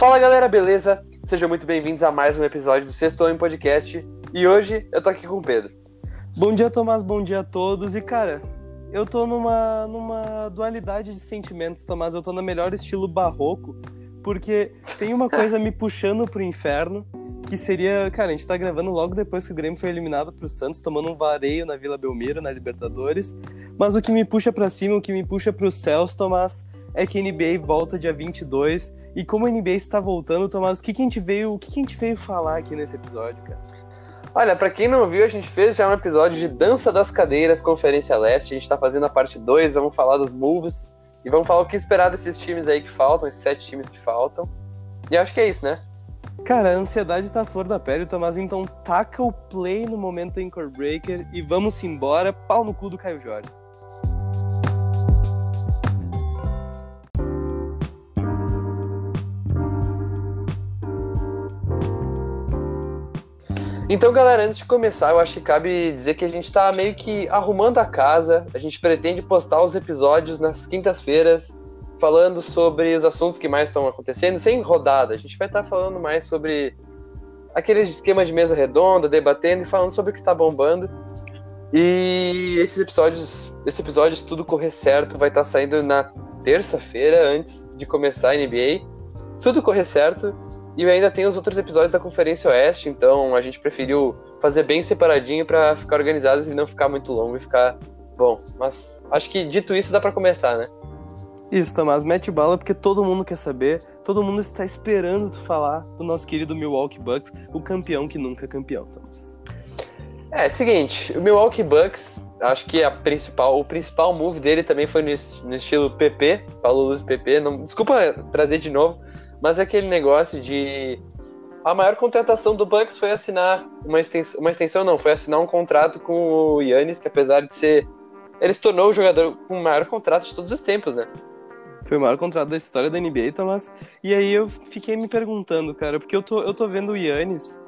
Fala galera, beleza? Sejam muito bem-vindos a mais um episódio do Sexto Homem Podcast. E hoje eu tô aqui com o Pedro. Bom dia, Tomás, bom dia a todos. E cara, eu tô numa, numa dualidade de sentimentos, Tomás. Eu tô no melhor estilo barroco, porque tem uma coisa me puxando pro inferno, que seria, cara, a gente tá gravando logo depois que o Grêmio foi eliminado pro Santos, tomando um vareio na Vila Belmiro, na Libertadores. Mas o que me puxa para cima, o que me puxa pros céus, Tomás, é que a NBA volta dia 22. E como a NBA está voltando, Tomás, o que, que a gente veio, o que, que a gente veio falar aqui nesse episódio, cara? Olha, para quem não viu, a gente fez já um episódio de Dança das Cadeiras, Conferência Leste. A gente tá fazendo a parte 2, vamos falar dos moves e vamos falar o que esperar desses times aí que faltam, esses sete times que faltam. E acho que é isso, né? Cara, a ansiedade tá à flor da pele, Tomás, então taca o play no momento Anchor Breaker e vamos embora, pau no cu do Caio Jorge. Então, galera, antes de começar, eu acho que cabe dizer que a gente tá meio que arrumando a casa. A gente pretende postar os episódios nas quintas-feiras, falando sobre os assuntos que mais estão acontecendo, sem rodada. A gente vai estar tá falando mais sobre aquele esquema de mesa redonda, debatendo e falando sobre o que tá bombando. E esses episódios, esse episódio, se tudo correr certo, vai estar tá saindo na terça-feira, antes de começar a NBA. Se tudo correr certo, e ainda tem os outros episódios da Conferência Oeste, então a gente preferiu fazer bem separadinho para ficar organizado e não ficar muito longo e ficar bom. Mas acho que dito isso dá para começar, né? Isso, Tomás, mete bala porque todo mundo quer saber, todo mundo está esperando tu falar do nosso querido Milwaukee Bucks, o campeão que nunca é campeão, Tomás. É, seguinte, o Milwaukee Bucks, acho que a principal, o principal move dele também foi no, no estilo PP, Paulo Luz PP, não, desculpa trazer de novo, mas é aquele negócio de. A maior contratação do Bucks foi assinar uma extensão, uma extensão não, foi assinar um contrato com o Yannis, que apesar de ser. Ele se tornou o jogador com o maior contrato de todos os tempos, né? Foi o maior contrato da história da NBA, Thomas. E aí eu fiquei me perguntando, cara, porque eu tô, eu tô vendo o Yannis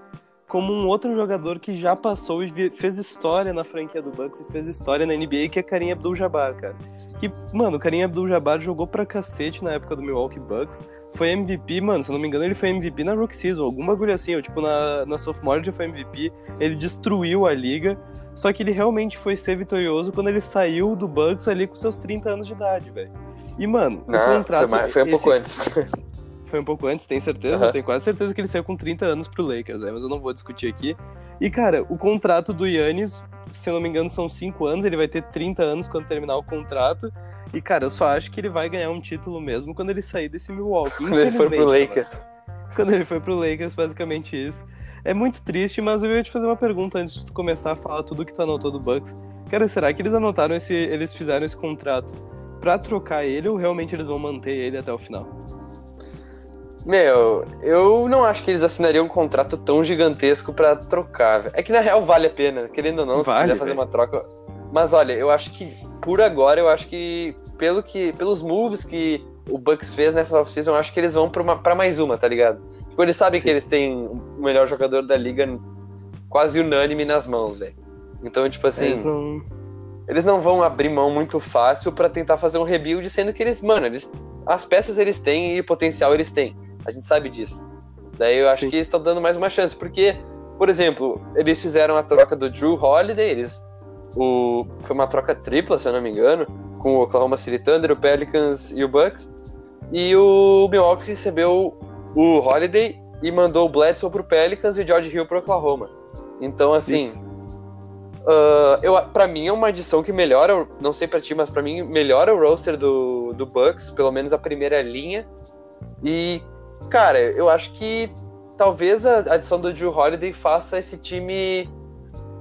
como um outro jogador que já passou e fez história na franquia do Bucks e fez história na NBA, que é Karim Abdul-Jabbar, cara. Que, mano, o Karim Abdul-Jabbar jogou pra cacete na época do Milwaukee Bucks, foi MVP, mano, se eu não me engano, ele foi MVP na Rookie Season, algum bagulho assim, ou tipo, na, na Sophomore ele já foi MVP, ele destruiu a liga, só que ele realmente foi ser vitorioso quando ele saiu do Bucks ali com seus 30 anos de idade, velho. E, mano, o contrato... Foi, mais, foi um esse... pouco antes. foi um pouco antes, tem certeza? Uhum. Tenho quase certeza que ele saiu com 30 anos pro Lakers, né? mas eu não vou discutir aqui. E, cara, o contrato do Yannis, se eu não me engano, são 5 anos, ele vai ter 30 anos quando terminar o contrato, e, cara, eu só acho que ele vai ganhar um título mesmo quando ele sair desse Milwaukee. Quando ele for pro Lakers. Quando ele for pro Lakers, basicamente isso. É muito triste, mas eu ia te fazer uma pergunta antes de tu começar a falar tudo que tu anotou do Bucks. Cara, será que eles anotaram esse. Eles fizeram esse contrato pra trocar ele ou realmente eles vão manter ele até o final? Meu, eu não acho que eles assinariam um contrato tão gigantesco para trocar. É que na real vale a pena, querendo ou não, vale, se quiser fazer uma troca. Mas olha, eu acho que por agora, eu acho que, pelo que pelos moves que o Bucks fez nessa offseason, eu acho que eles vão pra mais uma, tá ligado? Tipo, eles sabem Sim. que eles têm o melhor jogador da liga quase unânime nas mãos, velho. Então, tipo assim. Eles não... eles não vão abrir mão muito fácil para tentar fazer um rebuild, sendo que eles, mano, eles, as peças eles têm e o potencial eles têm. A gente sabe disso. Daí eu acho Sim. que eles estão dando mais uma chance, porque, por exemplo, eles fizeram a troca do Drew Holiday, eles o, foi uma troca tripla, se eu não me engano, com o Oklahoma City Thunder, o Pelicans e o Bucks. E o Milwaukee recebeu o Holiday e mandou o Bledsoe pro Pelicans e o George Hill pro Oklahoma. Então, assim, uh, eu, pra mim é uma adição que melhora, não sei pra ti, mas pra mim melhora o roster do, do Bucks, pelo menos a primeira linha. E, cara, eu acho que talvez a adição do Drew Holiday faça esse time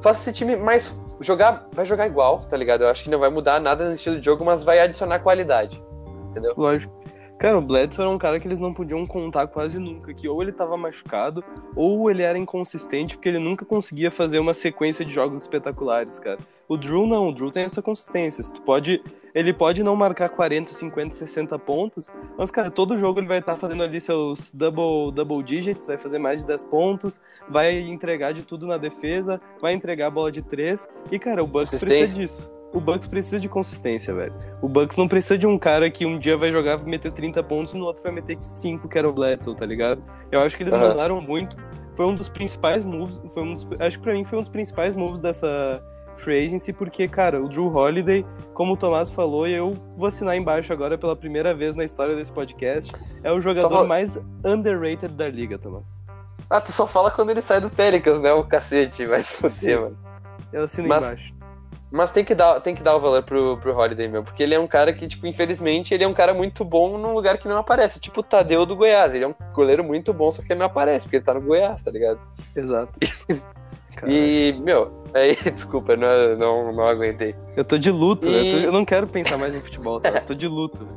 faça esse time mais jogar, vai jogar igual, tá ligado? Eu acho que não vai mudar nada no estilo de jogo, mas vai adicionar qualidade. Entendeu? Lógico. Cara, o Bledsoe era um cara que eles não podiam contar quase nunca, que ou ele tava machucado, ou ele era inconsistente, porque ele nunca conseguia fazer uma sequência de jogos espetaculares, cara. O Drew não, o Drew tem essa consistência. Tu pode, ele pode não marcar 40, 50, 60 pontos, mas, cara, todo jogo ele vai estar tá fazendo ali seus double, double digits, vai fazer mais de 10 pontos, vai entregar de tudo na defesa, vai entregar a bola de 3, e, cara, o Bucks precisa disso. O Bucks precisa de consistência, velho. O Bucks não precisa de um cara que um dia vai jogar, vai meter 30 pontos e no outro vai meter 5, que era o Bledsoe, tá ligado? Eu acho que eles uhum. mandaram muito. Foi um dos principais moves, foi um dos, acho que pra mim foi um dos principais moves dessa free agency, porque, cara, o Drew Holiday, como o Tomás falou, e eu vou assinar embaixo agora pela primeira vez na história desse podcast, é o jogador só... mais underrated da liga, Tomás. Ah, tu só fala quando ele sai do Pelicans, né? O cacete, vai se fuder, mano. Eu assino Mas... embaixo. Mas tem que dar, tem que dar o valor pro, pro Holiday, meu, porque ele é um cara que, tipo, infelizmente, ele é um cara muito bom num lugar que não aparece. Tipo o Tadeu do Goiás. Ele é um goleiro muito bom, só que ele não aparece, porque ele tá no Goiás, tá ligado? Exato. e, meu, aí, desculpa, não, não, não aguentei. Eu tô de luto, e... né? Eu não quero pensar mais em futebol, tá? Eu tô de luto.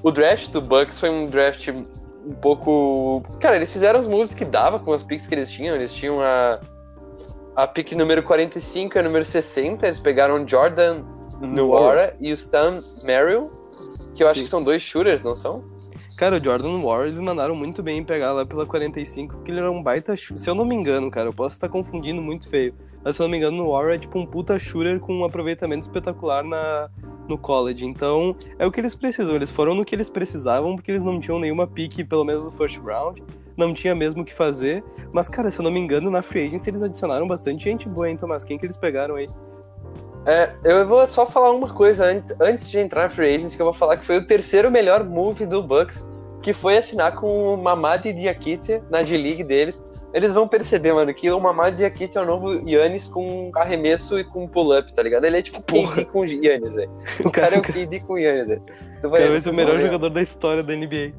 O draft do Bucks foi um draft um pouco. Cara, eles fizeram os moves que dava com as picks que eles tinham. Eles tinham a a pick número 45 e a número 60, eles pegaram Jordan Nuara e o Stan Merrill, que eu Sim. acho que são dois shooters, não são? Cara, o Jordan Ward, eles mandaram muito bem em pegar lá pela 45, porque ele era um baita shooter. Se eu não me engano, cara, eu posso estar confundindo muito feio. Mas se eu não me engano, o Warren é tipo um puta shooter com um aproveitamento espetacular na, no college. Então, é o que eles precisam. Eles foram no que eles precisavam, porque eles não tinham nenhuma pique, pelo menos no first round. Não tinha mesmo o que fazer. Mas, cara, se eu não me engano, na free agency eles adicionaram bastante gente boa, hein, Tomás? Quem que eles pegaram aí? É, eu vou só falar uma coisa antes, antes de entrar na free agency, que eu vou falar que foi o terceiro melhor move do Bucks que foi assinar com o Mamadi Diakite na D-League deles. Eles vão perceber, mano, que o Mamadi Diakite é o novo Yannis com arremesso e com pull-up, tá ligado? Ele é tipo KD com Yannis, velho. O cara é o KD com Yannis, velho. Ser o melhor jogador da história da NBA.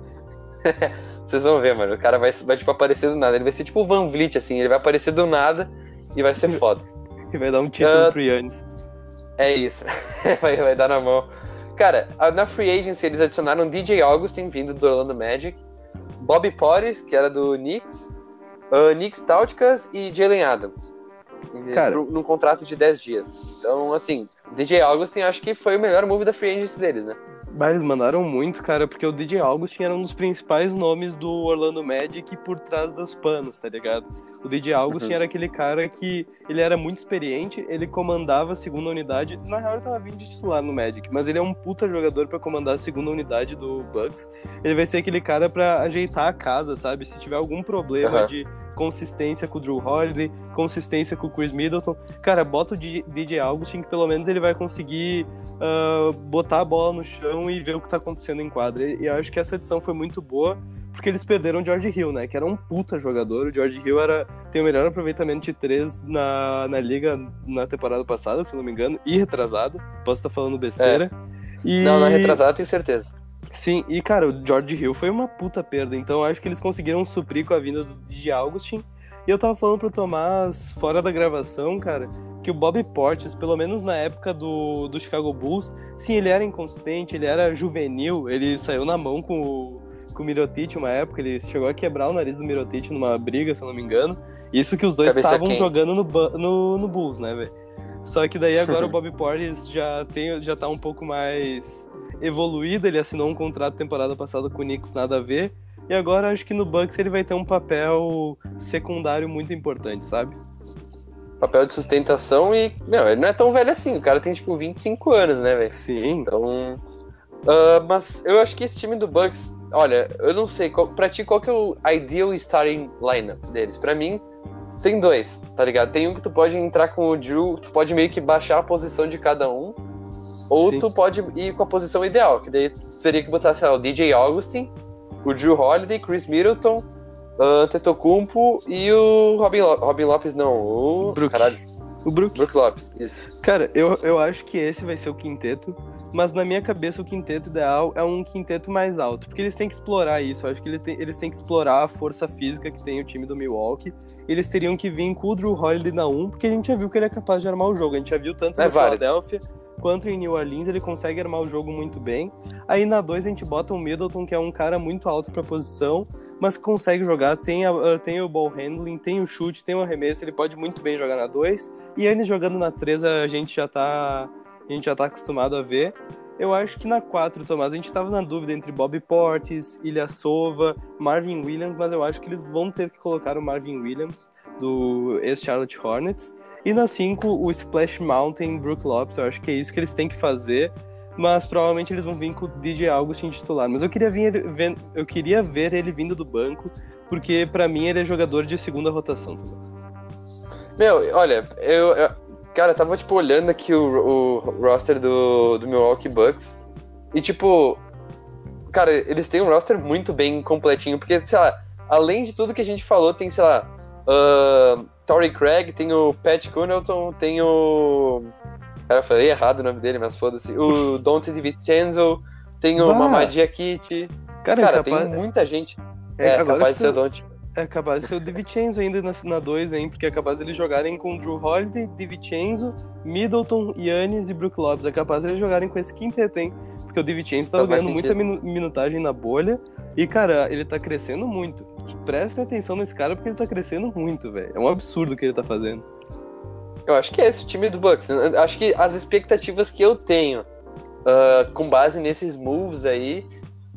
vocês vão ver, mano. O cara vai, vai, tipo, aparecer do nada. Ele vai ser tipo o Van Vliet, assim. Ele vai aparecer do nada e vai ser foda. e vai dar um título uh, pro Yannis. É isso. vai, vai dar na mão. Cara, na Free Agency eles adicionaram DJ Augustin, vindo do Orlando Magic, Bobby Portis, que era do Knicks, uh, Nick Stautkas e Jalen Adams. Cara, num contrato de 10 dias. Então, assim, DJ Augustin acho que foi o melhor move da Free Agency deles, né? Bah, eles mandaram muito, cara, porque o DJ Augustin era um dos principais nomes do Orlando Magic por trás dos panos, tá ligado? O DJ Augustin uhum. era aquele cara que ele era muito experiente, ele comandava a segunda unidade. Na real, ele tava vindo de titular no Magic, mas ele é um puta jogador para comandar a segunda unidade do Bucks. Ele vai ser aquele cara para ajeitar a casa, sabe? Se tiver algum problema uhum. de consistência com o Drew Holiday, consistência com o Chris Middleton. Cara, bota o DJ Augustin que pelo menos ele vai conseguir uh, botar a bola no chão e ver o que tá acontecendo em quadra. E eu acho que essa edição foi muito boa, porque eles perderam o George Hill, né? Que era um puta jogador. O George Hill era, tem o melhor aproveitamento de três na, na liga na temporada passada, se não me engano, e retrasado. Posso estar falando besteira. É. E... Não, na retrasada tenho certeza. Sim, e cara, o George Hill foi uma puta perda, então acho que eles conseguiram suprir com a vinda do DJ Augustin. E eu tava falando pro Tomás, fora da gravação, cara, que o Bob Portis, pelo menos na época do, do Chicago Bulls, sim, ele era inconsistente, ele era juvenil, ele saiu na mão com o, com o Mirotic uma época, ele chegou a quebrar o nariz do Mirotic numa briga, se eu não me engano. Isso que os dois estavam jogando no, no, no Bulls, né, velho? Só que daí agora o Bob Portis já, tem, já tá um pouco mais evoluído, ele assinou um contrato temporada passada com o Knicks, nada a ver. E agora acho que no Bucks ele vai ter um papel secundário muito importante, sabe? Papel de sustentação e, meu, ele não é tão velho assim, o cara tem tipo 25 anos, né, velho? Sim. Então. Uh, mas eu acho que esse time do Bucks, olha, eu não sei, qual, pra ti qual que é o ideal starting lineup deles? Pra mim, tem dois, tá ligado? Tem um que tu pode entrar com o Drew, tu pode meio que baixar a posição de cada um ou Sim. tu pode ir com a posição ideal, que daí seria que botasse lá, o DJ Augustin, o Drew Holiday, Chris Middleton, uh, Tetocumpo e o Robin, Lo Robin Lopes, não, o... Brook. Caralho. O Brook. Brook Lopes, isso. Cara, eu, eu acho que esse vai ser o quinteto, mas na minha cabeça o quinteto ideal é um quinteto mais alto, porque eles têm que explorar isso. Eu acho que eles têm, eles têm que explorar a força física que tem o time do Milwaukee. Eles teriam que vir com o Drew Holiday na 1, porque a gente já viu que ele é capaz de armar o jogo. A gente já viu tanto é no válido. Philadelphia quanto em New Orleans, ele consegue armar o jogo muito bem. Aí na 2 a gente bota o Middleton, que é um cara muito alto para posição, mas consegue jogar, tem, a, ah, tem o ball handling, tem o chute, tem o arremesso, ele pode muito bem jogar na 2. E eles jogando na 3 a gente já tá a gente já tá acostumado a ver. Eu acho que na 4, Tomás, a gente tava na dúvida entre Bob Portis, Ilha Sova, Marvin Williams, mas eu acho que eles vão ter que colocar o Marvin Williams do ex-Charlotte Hornets. E na 5, o Splash Mountain Brook Lopes. Eu acho que é isso que eles têm que fazer. Mas provavelmente eles vão vir com o DJ Augustin titular. Mas eu queria, vir, eu queria ver ele vindo do banco, porque para mim ele é jogador de segunda rotação. Meu, olha, eu, eu, Cara, eu tava, tipo, olhando aqui o, o roster do, do Milwaukee Bucks. E, tipo, cara, eles têm um roster muito bem completinho, porque, sei lá, além de tudo que a gente falou, tem, sei lá, uh, Torrey Craig, tem o Pat Connaughton, tem o. Cara, eu falei errado o nome dele, mas foda-se. O Dante DiVincenzo, tem o Mamadi Akiti. Cara, cara capaz... tem muita gente. É, é capaz de ser o Dante. É capaz de ser o DiVincenzo ainda na 2, hein? Porque é capaz de eles jogarem com Drew Holiday, DiVincenzo, Middleton, Yannis e Brook Lopes. É capaz de eles jogarem com esse quinteto, hein? Porque o DiVincenzo tá ganhando muita minutagem na bolha. E, cara, ele tá crescendo muito. Prestem atenção nesse cara porque ele tá crescendo muito, velho. É um absurdo o que ele tá fazendo. Eu acho que é esse o time do Bucks. Acho que as expectativas que eu tenho, uh, com base nesses moves aí,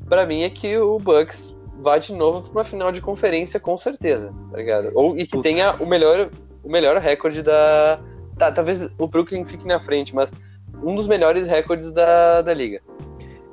para mim é que o Bucks vá de novo para uma final de conferência, com certeza, tá ligado? Ou, e que tenha o melhor, o melhor recorde da. Tá, talvez o Brooklyn fique na frente, mas um dos melhores recordes da, da liga.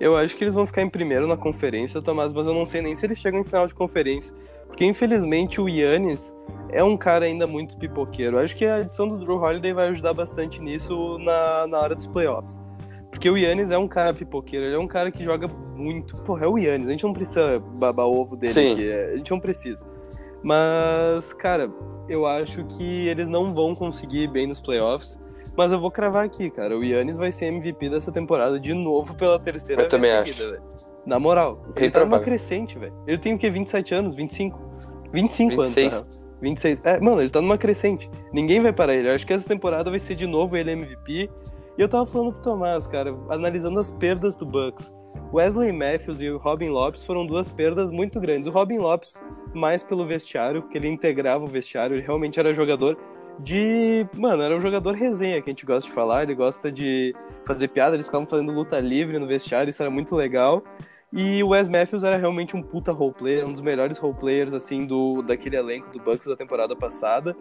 Eu acho que eles vão ficar em primeiro na conferência, Tomás, mas eu não sei nem se eles chegam em final de conferência. Porque infelizmente o Yannis é um cara ainda muito pipoqueiro. Eu acho que a edição do Drew Holiday vai ajudar bastante nisso na, na hora dos playoffs. Porque o Yannis é um cara pipoqueiro, ele é um cara que joga muito. Porra, é o Yannis, a gente não precisa babar ovo dele Sim. aqui, é, a gente não precisa. Mas, cara, eu acho que eles não vão conseguir ir bem nos playoffs. Mas eu vou cravar aqui, cara. O Yannis vai ser MVP dessa temporada de novo pela terceira eu vez também acho. Véio. Na moral, Bem ele tá numa crescente, velho. Ele tem o quê? 27 anos? 25? 25 26. anos, 26. É, mano, ele tá numa crescente. Ninguém vai parar ele. Eu acho que essa temporada vai ser de novo ele MVP. E eu tava falando pro Tomás, cara, analisando as perdas do Bucks. Wesley Matthews e o Robin Lopes foram duas perdas muito grandes. O Robin Lopes, mais pelo vestiário, que ele integrava o vestiário, ele realmente era jogador de. Mano, era um jogador resenha que a gente gosta de falar, ele gosta de fazer piada, eles ficavam fazendo luta livre no vestiário, isso era muito legal. E o Wes Matthews era realmente um puta roleplayer, um dos melhores roleplayers, assim, do, daquele elenco do Bucks da temporada passada.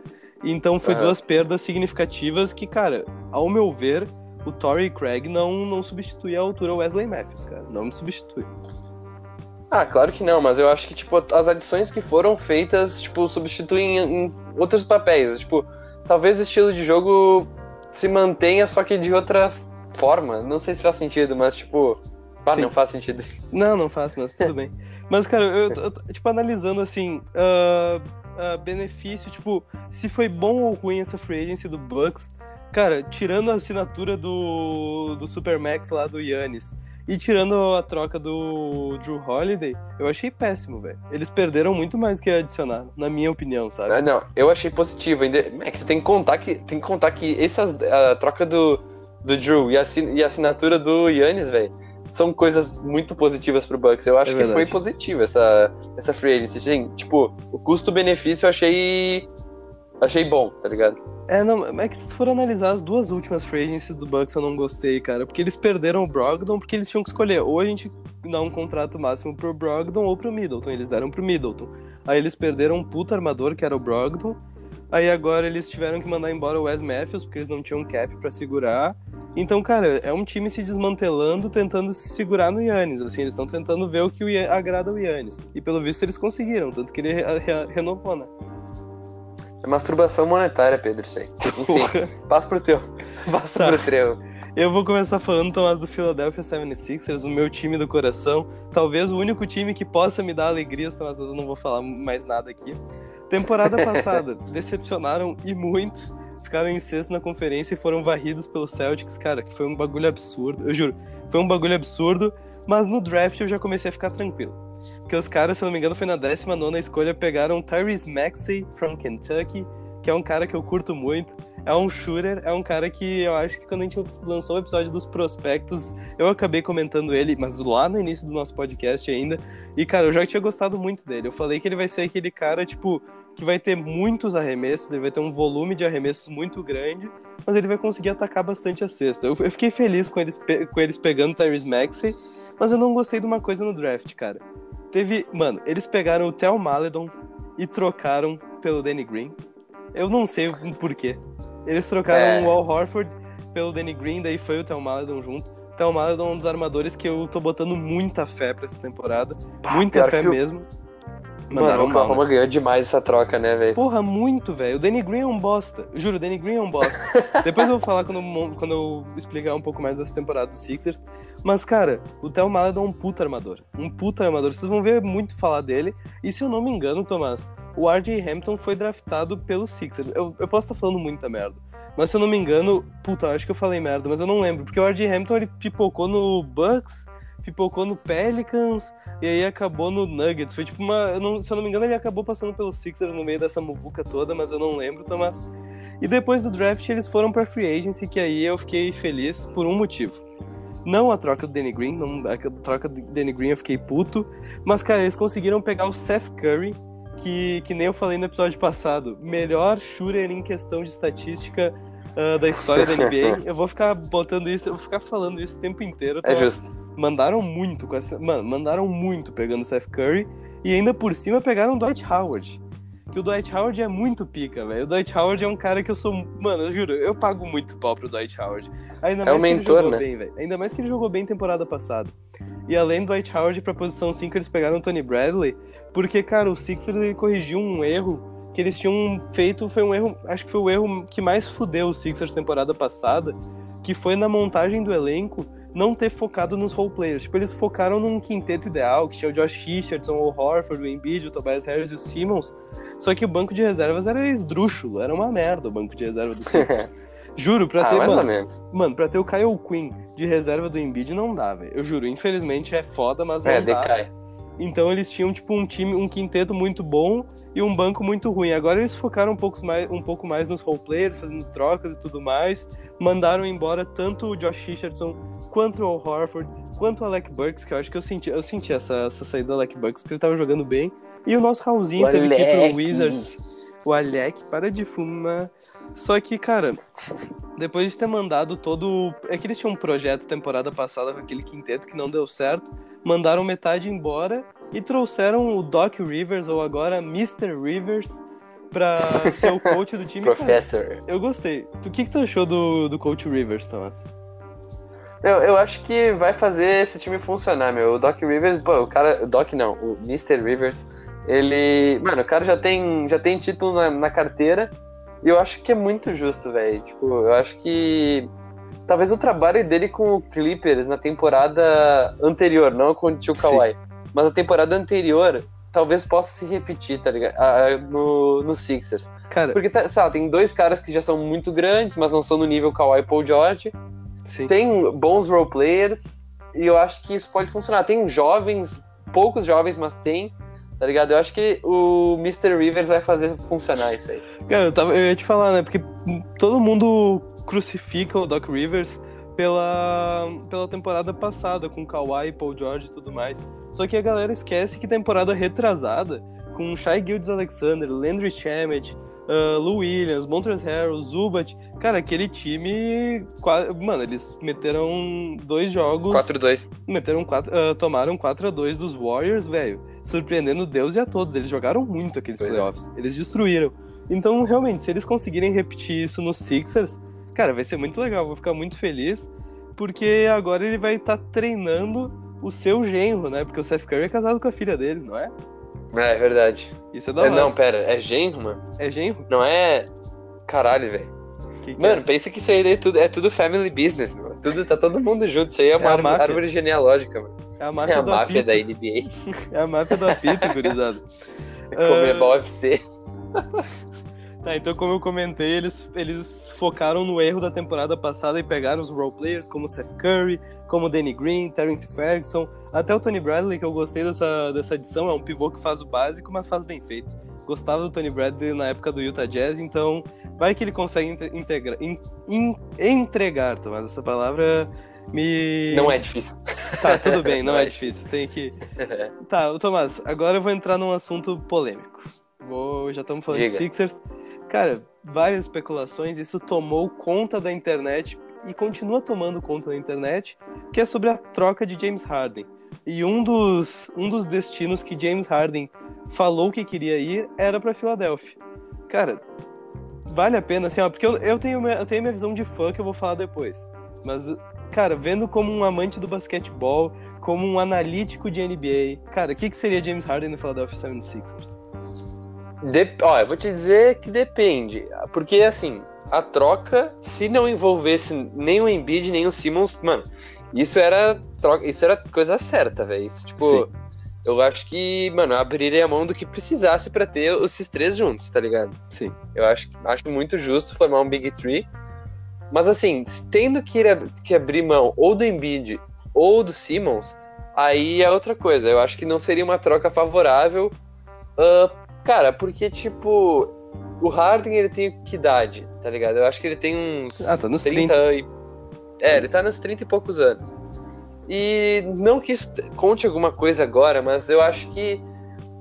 Então foi uhum. duas perdas significativas que, cara, ao meu ver, o Torrey Craig não, não substitui a altura Wesley Matthews, cara. Não me substitui. Ah, claro que não, mas eu acho que, tipo, as adições que foram feitas, tipo, substituem em outros papéis. Tipo, talvez o estilo de jogo se mantenha, só que de outra forma. Não sei se faz sentido, mas, tipo... Ah, não faz sentido. Não, não faz, mas tudo bem. Mas, cara, eu, eu, tipo, analisando, assim, uh, uh, benefício, tipo, se foi bom ou ruim essa free agency do Bucks, Cara, tirando a assinatura do, do Supermax lá do Yannis e tirando a troca do Drew Holiday, eu achei péssimo, velho. Eles perderam muito mais que adicionaram, na minha opinião, sabe? Não, não eu achei positivo. Ainda, é que você tem que contar que, tem que, contar que essas, a troca do, do Drew e a, e a assinatura do Yannis, velho, são coisas muito positivas pro Bucks. Eu acho é que foi positivo essa, essa free agency. Assim, tipo, o custo-benefício eu achei achei bom, tá ligado? É, não, é que se for analisar as duas últimas free agencies do Bucks eu não gostei, cara. Porque eles perderam o Brogdon porque eles tinham que escolher. Ou a gente dá um contrato máximo pro Brogdon ou pro Middleton. Eles deram pro Middleton. Aí eles perderam um puta armador, que era o Brogdon. Aí agora eles tiveram que mandar embora o Wes Matthews, porque eles não tinham cap para segurar. Então, cara, é um time se desmantelando, tentando se segurar no Yannis. Assim, eles estão tentando ver o que agrada o Yannis. E pelo visto eles conseguiram, tanto que ele re re renovou, né? É masturbação monetária, Pedro, isso aí. Enfim, passa pro teu. Passa tá. pro teu. Eu vou começar falando, Tomás, do Philadelphia 76ers, o meu time do coração. Talvez o único time que possa me dar alegrias, Tomás, eu não vou falar mais nada aqui. Temporada passada, decepcionaram e muito. Ficaram em sexto na conferência e foram varridos pelo Celtics, cara, que foi um bagulho absurdo. Eu juro, foi um bagulho absurdo. Mas no draft eu já comecei a ficar tranquilo. Porque os caras, se não me engano, foi na 19 escolha, pegaram Tyrese Maxey from Kentucky, que é um cara que eu curto muito. É um shooter, é um cara que eu acho que quando a gente lançou o episódio dos prospectos, eu acabei comentando ele, mas lá no início do nosso podcast ainda. E, cara, eu já tinha gostado muito dele. Eu falei que ele vai ser aquele cara, tipo, que vai ter muitos arremessos, ele vai ter um volume de arremessos muito grande, mas ele vai conseguir atacar bastante a cesta. Eu, eu fiquei feliz com eles, com eles pegando Tyrese Maxey, mas eu não gostei de uma coisa no draft, cara. Teve. Mano, eles pegaram o Theo Maledon e trocaram pelo Danny Green. Eu não sei o porquê. Eles trocaram é. o Al Horford pelo Danny Green, daí foi o Theo Maledon junto. Theo Maledon é um dos armadores que eu tô botando muita fé pra essa temporada. muita fé mesmo. Mano, o Oklahoma né? ganhou demais essa troca, né, velho? Porra, muito, velho. O Danny Green é um bosta. Eu juro, o Danny Green é um bosta. Depois eu vou falar quando, quando eu explicar um pouco mais dessa temporada dos Sixers. Mas, cara, o Theo Maledon é um puta armador. Um puta armador. Vocês vão ver muito falar dele. E se eu não me engano, Tomás, o R.J. Hampton foi draftado pelo Sixers. Eu, eu posso estar falando muita merda. Mas se eu não me engano, puta, acho que eu falei merda, mas eu não lembro. Porque o R.J. Hampton ele pipocou no Bucks, pipocou no Pelicans e aí acabou no Nuggets. Foi tipo uma. Não, se eu não me engano, ele acabou passando pelo Sixers no meio dessa muvuca toda, mas eu não lembro, Tomás. E depois do draft eles foram pra Free Agency, que aí eu fiquei feliz por um motivo. Não a troca do Danny Green, não, a troca do Danny Green eu fiquei puto. Mas, cara, eles conseguiram pegar o Seth Curry, que, que nem eu falei no episódio passado, melhor shooter em questão de estatística uh, da história da NBA. eu vou ficar botando isso, eu vou ficar falando isso o tempo inteiro. Tá? É justo. Mandaram muito com essa. Mano, mandaram muito pegando o Seth Curry. E ainda por cima pegaram o Dwight Howard. Que o Dwight Howard é muito pica, velho. O Dwight Howard é um cara que eu sou. Mano, eu juro, eu pago muito pau pro Dwight Howard. Ainda mais é mentor, que ele jogou né? bem, velho. Ainda mais que ele jogou bem temporada passada. E além do Dwight Howard, pra posição 5, eles pegaram o Tony Bradley. Porque, cara, o Sixers ele corrigiu um erro que eles tinham feito. Foi um erro. Acho que foi o erro que mais fudeu o Sixers temporada passada. Que foi na montagem do elenco não ter focado nos role players. Tipo, eles focaram num quinteto ideal, que tinha o Josh Richardson, o Horford, o Embiid, o Tobias Harris e o Simmons. Só que o banco de reservas era esdrúxulo, era uma merda o banco de reserva do Sixers. Juro, pra ah, ter. Mano, mano, pra ter o Kyle Quinn de reserva do Embiid não dá, velho. Eu juro, infelizmente é foda, mas não é, dá. Decai. Então eles tinham, tipo, um time, um quinteto muito bom e um banco muito ruim. Agora eles focaram um pouco mais, um pouco mais nos role players, fazendo trocas e tudo mais. Mandaram embora tanto o Josh Richardson, quanto o Horford, quanto o Alec Burks, que eu acho que eu senti, eu senti essa, essa saída do Alec Burks, porque ele tava jogando bem. E o nosso Raulzinho o teve Alec. que ir pro Wizards. O Alec, para de fumar. Só que, cara, depois de ter mandado todo. É que eles tinham um projeto temporada passada com aquele quinteto que não deu certo mandaram metade embora e trouxeram o Doc Rivers, ou agora Mr. Rivers, pra ser o coach do time. Professor. eu gostei. O que, que tu achou do, do coach Rivers, Thomas? Eu, eu acho que vai fazer esse time funcionar, meu. O Doc Rivers, pô, o cara. Doc não, o Mr. Rivers, ele. Mano, o cara já tem, já tem título na, na carteira. E eu acho que é muito justo, velho. Tipo, eu acho que talvez o trabalho dele com o Clippers na temporada anterior, não com o Tio Kawhi, mas a temporada anterior talvez possa se repetir, tá ligado? Ah, no, no Sixers. Cara, Porque, tá, sei lá, tem dois caras que já são muito grandes, mas não são no nível Kawhi e Paul George. Sim. Tem bons role players, e eu acho que isso pode funcionar. Tem jovens, poucos jovens, mas tem tá ligado? Eu acho que o Mr. Rivers vai fazer funcionar isso aí. Cara, eu, tava, eu ia te falar, né? Porque todo mundo crucifica o Doc Rivers pela, pela temporada passada, com Kawhi, Paul George e tudo mais. Só que a galera esquece que temporada retrasada, com Shai Gildes Alexander, Landry Shamet, uh, Lou Williams, Montrezl Harrell, Zubat, cara, aquele time, mano, eles meteram dois jogos... 4-2. Meteram quatro, uh, tomaram 4x2 dos Warriors, velho, surpreendendo Deus e a todos. Eles jogaram muito aqueles pois é. playoffs, é. eles destruíram. Então, realmente, se eles conseguirem repetir isso nos Sixers, Cara, vai ser muito legal, vou ficar muito feliz, porque agora ele vai estar tá treinando o seu genro, né? Porque o Seth Curry é casado com a filha dele, não é? É, é verdade. Isso é da hora. É, não, pera, é genro, mano? É genro? Não é. Caralho, velho. mano, é? pensa que isso aí é tudo, é tudo family business, mano. Tudo, tá todo mundo junto. Isso aí é uma é árvore, árvore, genealógica, mano. É a máfia, é a máfia da NBA. é a máfia do apito, gurizada. Comer uh... UFC. Tá, então como eu comentei, eles, eles focaram no erro da temporada passada e pegaram os role players como Seth Curry, como Danny Green, Terence Ferguson, até o Tony Bradley, que eu gostei dessa, dessa edição, é um pivô que faz o básico, mas faz bem feito. Gostava do Tony Bradley na época do Utah Jazz, então vai que ele consegue integra, in, in, entregar, Tomás, essa palavra me... Não é difícil. Tá, tudo bem, não, não é, é difícil, tem que... Tá, Tomás, agora eu vou entrar num assunto polêmico. Vou, já estamos falando Diga. de Sixers. Cara, várias especulações, isso tomou conta da internet e continua tomando conta da internet, que é sobre a troca de James Harden. E um dos, um dos destinos que James Harden falou que queria ir era para Filadélfia. Cara, vale a pena, assim, ó, porque eu, eu, tenho, eu tenho minha visão de fã que eu vou falar depois. Mas, cara, vendo como um amante do basquetebol, como um analítico de NBA, cara, o que, que seria James Harden no Philadelphia 76ers? De... Ó, eu vou te dizer que depende. Porque, assim, a troca, se não envolvesse nem o Embiid, nem o Simmons, mano, isso era troca, isso era coisa certa, velho. Isso, tipo, Sim. eu acho que, mano, abriria a mão do que precisasse para ter esses três juntos, tá ligado? Sim. Eu acho, acho muito justo formar um Big Three. Mas, assim, tendo que, ir, que abrir mão ou do Embiid ou do Simmons, aí é outra coisa. Eu acho que não seria uma troca favorável. Uh, cara, porque, tipo, o Harden, ele tem que idade, tá ligado? Eu acho que ele tem uns ah, tá nos 30, 30 e... É, ele tá nos 30 e poucos anos. E não que isso conte alguma coisa agora, mas eu acho que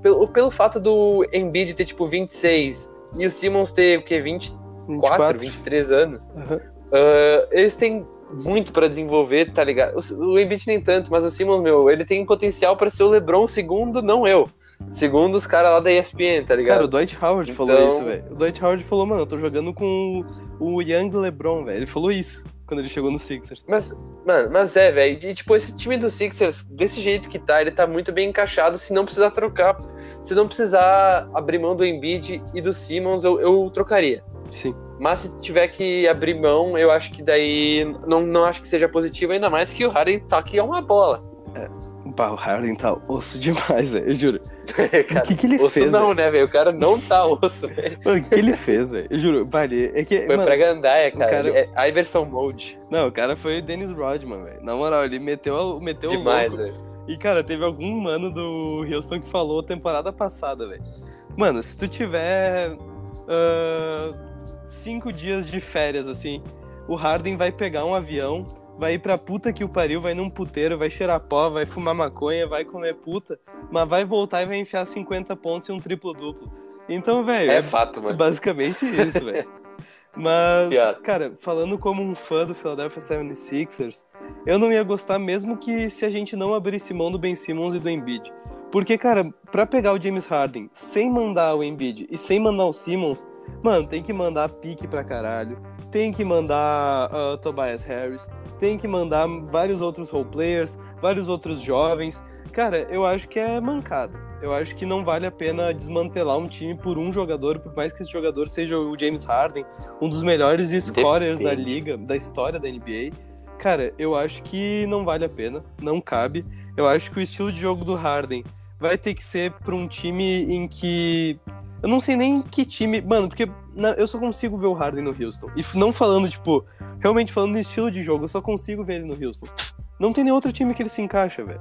pelo, pelo fato do Embiid ter, tipo, 26 e o Simmons ter, o quê, 24, 24. 23 anos, uhum. Uh, eles têm muito para desenvolver, tá ligado? O, o Embiid nem tanto, mas o Simmons, meu, ele tem potencial para ser o LeBron segundo, não eu. Segundo os caras lá da ESPN, tá ligado? Cara, o Dwight Howard então... falou isso, velho. O Dwight Howard falou, mano, eu tô jogando com o Young LeBron, velho. Ele falou isso quando ele chegou no Sixers. Mas, mano, mas é, velho. E, tipo, esse time do Sixers, desse jeito que tá, ele tá muito bem encaixado se não precisar trocar. Se não precisar abrir mão do Embiid e do Simmons, eu, eu trocaria. Sim. Mas se tiver que abrir mão, eu acho que daí não, não acho que seja positivo, ainda mais que o Harden tá aqui é uma bola. É. Bah, o Harden tá osso demais, velho. Eu juro. cara, o que, que ele osso fez? não, véio? né, velho? O cara não tá osso, velho. O que, que ele fez, velho? Eu juro, vale. É que, foi mano, pra Gandaia, cara. cara... É Iverson Mode. Não, o cara foi Dennis Rodman, velho. Na moral, ele meteu, meteu Demais, velho. E, cara, teve algum mano do Houston que falou temporada passada, velho. Mano, se tu tiver uh, cinco dias de férias, assim, o Harden vai pegar um avião vai ir pra puta que o pariu, vai num puteiro, vai cheirar pó, vai fumar maconha, vai comer puta, mas vai voltar e vai enfiar 50 pontos e um triplo-duplo. Então, velho. É fato, mano. Basicamente isso, velho. Mas, cara, falando como um fã do Philadelphia 76ers, eu não ia gostar mesmo que se a gente não abrisse mão do Ben Simmons e do Embiid. Porque, cara, pra pegar o James Harden sem mandar o Embiid e sem mandar o Simmons, mano, tem que mandar pique pra caralho, tem que mandar uh, Tobias Harris, tem que mandar vários outros role players, vários outros jovens. Cara, eu acho que é mancada. Eu acho que não vale a pena desmantelar um time por um jogador, por mais que esse jogador seja o James Harden, um dos melhores scorers Depende. da liga, da história da NBA. Cara, eu acho que não vale a pena, não cabe. Eu acho que o estilo de jogo do Harden vai ter que ser para um time em que eu não sei nem que time. Mano, porque eu só consigo ver o Harden no Houston. E não falando, tipo, realmente falando no estilo de jogo, eu só consigo ver ele no Houston. Não tem nenhum outro time que ele se encaixa, velho.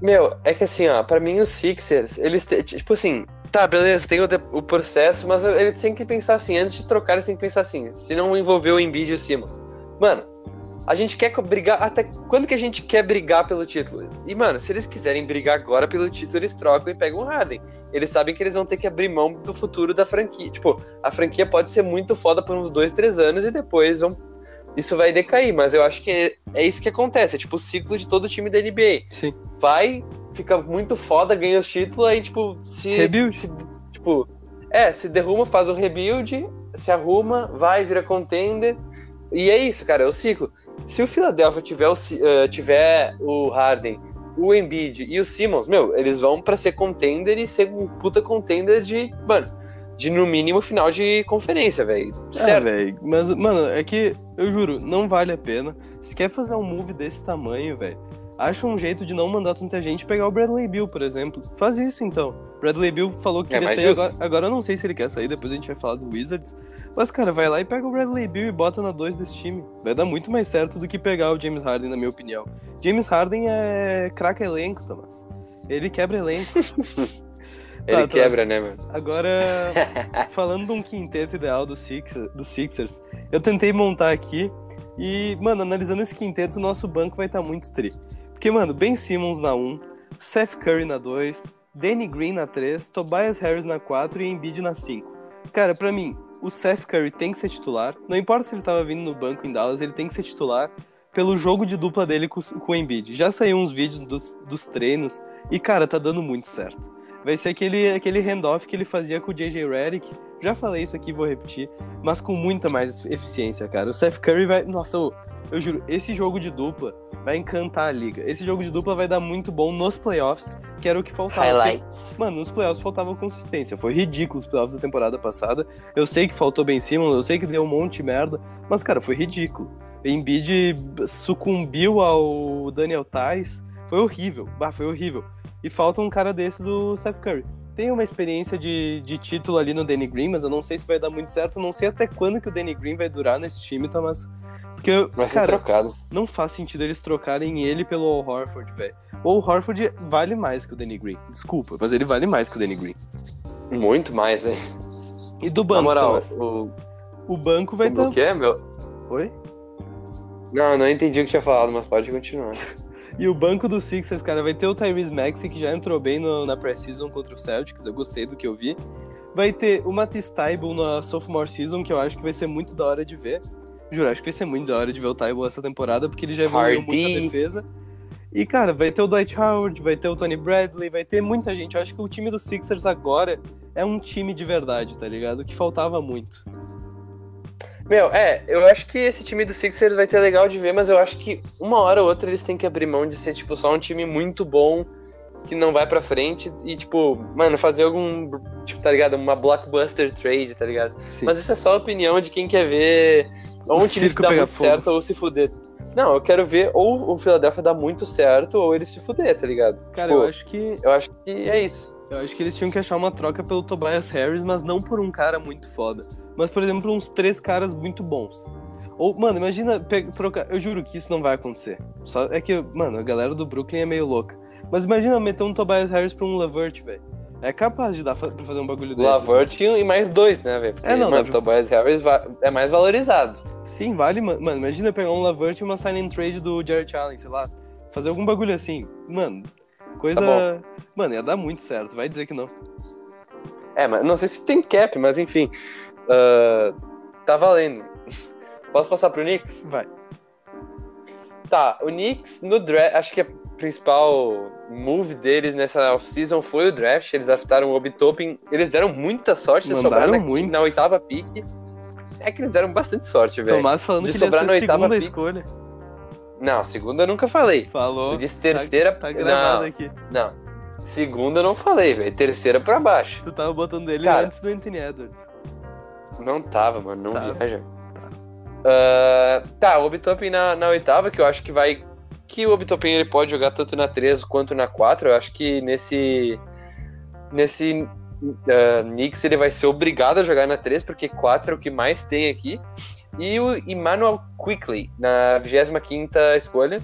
Meu, é que assim, ó, pra mim os Sixers, eles, tipo assim, tá, beleza, tem o, o processo, mas eles têm que pensar assim, antes de trocar, eles têm que pensar assim, se não envolver o Embiid e o Simmons. Mano, a gente quer brigar. Até quando que a gente quer brigar pelo título? E, mano, se eles quiserem brigar agora pelo título, eles trocam e pegam o Harden. Eles sabem que eles vão ter que abrir mão do futuro da franquia. Tipo, a franquia pode ser muito foda por uns dois, três anos e depois vão. Isso vai decair, mas eu acho que é, é isso que acontece. É tipo o ciclo de todo time da NBA. Sim. Vai, fica muito foda, ganha os títulos, aí, tipo, se. Rebuild. Se, tipo, é, se derruma, faz o rebuild, se arruma, vai, vira contender. E é isso, cara, é o ciclo. Se o Philadelphia tiver o, uh, tiver o Harden, o Embiid e o Simmons, meu, eles vão para ser contender e ser um puta contender de, mano, de no mínimo final de conferência, velho. É, certo. É, velho. Mas, mano, é que eu juro, não vale a pena. Se quer fazer um move desse tamanho, velho, acha um jeito de não mandar tanta gente pegar o Bradley Bill, por exemplo. Faz isso então. Bradley Bill falou que é queria sair agora, agora. eu não sei se ele quer sair, depois a gente vai falar do Wizards. Mas, cara, vai lá e pega o Bradley Bill e bota na 2 desse time. Vai dar muito mais certo do que pegar o James Harden, na minha opinião. James Harden é craque elenco, Thomas. Ele quebra elenco. Ele tá, quebra, né, mano? Agora, falando de um quinteto ideal do Sixers, do Sixers, eu tentei montar aqui e, mano, analisando esse quinteto, o nosso banco vai estar tá muito tri. Porque, mano, Ben Simmons na 1, Seth Curry na 2, Danny Green na 3, Tobias Harris na 4 e Embiid na 5. Cara, para mim, o Seth Curry tem que ser titular. Não importa se ele tava vindo no banco em Dallas, ele tem que ser titular pelo jogo de dupla dele com, com o Embiid. Já saiu uns vídeos dos, dos treinos e, cara, tá dando muito certo. Vai ser aquele, aquele handoff que ele fazia com o JJ Redick Já falei isso aqui, vou repetir, mas com muita mais eficiência, cara. O Seth Curry vai. Nossa, eu, eu juro, esse jogo de dupla vai encantar a liga. Esse jogo de dupla vai dar muito bom nos playoffs, que era o que faltava. Highlight. Porque, mano, nos playoffs faltava consistência. Foi ridículo os playoffs da temporada passada. Eu sei que faltou Ben Simmons, eu sei que deu um monte de merda, mas, cara, foi ridículo. Embiid sucumbiu ao Daniel Tais. Foi horrível. Bah, foi horrível. E falta um cara desse do Seth Curry. Tem uma experiência de, de título ali no Danny Green, mas eu não sei se vai dar muito certo. Não sei até quando que o Danny Green vai durar nesse time, Thomas. Porque, vai ser cara, trocado. Não faz sentido eles trocarem ele pelo Al Horford, velho. O Al Horford vale mais que o Danny Green. Desculpa, mas ele vale mais que o Danny Green. Muito mais, hein? E do banco, Na moral, Thomas? o... o banco vai estar... O que é, meu? Oi? Não, não entendi o que tinha falado, mas pode continuar. E o banco do Sixers, cara, vai ter o Tyrese Maxey, que já entrou bem no, na pré-season contra o Celtics, eu gostei do que eu vi. Vai ter o Matisse Tybul na sophomore season, que eu acho que vai ser muito da hora de ver. Juro, acho que vai ser muito da hora de ver o Tybul essa temporada, porque ele já evoluiu muito a defesa. E, cara, vai ter o Dwight Howard, vai ter o Tony Bradley, vai ter muita gente. Eu acho que o time do Sixers agora é um time de verdade, tá ligado? Que faltava muito. Meu, é, eu acho que esse time do Sixers vai ter legal de ver, mas eu acho que uma hora ou outra eles têm que abrir mão de ser, tipo, só um time muito bom que não vai pra frente e, tipo, mano, fazer algum, tipo, tá ligado? Uma blockbuster trade, tá ligado? Sim. Mas isso é só a opinião de quem quer ver ou um time se dá muito fogo. certo ou se fuder. Não, eu quero ver ou o Philadelphia dá muito certo ou ele se fuder, tá ligado? Cara, tipo, eu acho que. Eu acho que é isso. Eu acho que eles tinham que achar uma troca pelo Tobias Harris, mas não por um cara muito foda mas, por exemplo, uns três caras muito bons. Ou, mano, imagina trocar. Eu juro que isso não vai acontecer. Só é que, mano, a galera do Brooklyn é meio louca. Mas imagina meter um Tobias Harris pra um Lavert, velho. É capaz de dar pra fazer um bagulho desse. Lavert e mais dois, né, velho? É, não, mano, pra... Tobias Harris é mais valorizado. Sim, vale, mano. Mano, imagina pegar um Lavert e uma sign and trade do Jared Allen, sei lá. Fazer algum bagulho assim. Mano, coisa. Tá mano, ia dar muito certo. Vai dizer que não. É, mas não sei se tem cap, mas enfim. Uh, tá valendo. Posso passar pro Knicks? Vai. Tá, o Knicks no draft, acho que a principal move deles nessa off-season foi o draft. Eles draftaram o Obi Toppin. Eles deram muita sorte de sobrar na, na oitava pick. É que eles deram bastante sorte, velho. Tomás falando de que sobrar na oitava pick. escolha. Não, segunda eu nunca falei. Falou. Eu disse terceira. Tá, tá gravado não, aqui. Não. Segunda eu não falei, velho. Terceira pra baixo. Tu tava botando ele Cara, antes do Anthony Edwards. Não tava, mano. Não tava. viaja. Uh, tá, o Obitopin na, na oitava, que eu acho que vai. Que o Obitopin ele pode jogar tanto na 3 quanto na 4. Eu acho que nesse. Nesse uh, Knicks ele vai ser obrigado a jogar na 3, porque 4 é o que mais tem aqui. E o Emmanuel Quickly, na 25 escolha.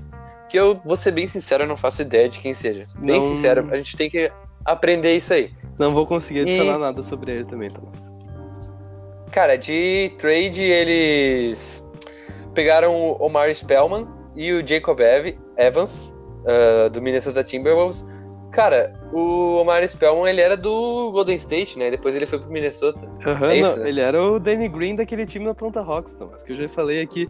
Que eu vou ser bem sincero, eu não faço ideia de quem seja. Bem não... sincero, a gente tem que aprender isso aí. Não vou conseguir adicionar e... nada sobre ele também, Thomas. Cara, de trade eles pegaram o Omar Spellman e o Jacob Evans, uh, do Minnesota Timberwolves. Cara, o Omar Spellman, ele era do Golden State, né? Depois ele foi pro Minnesota. Uhum, é isso, né? Ele era o Danny Green daquele time do Atlanta Hawks, mas que eu já falei aqui.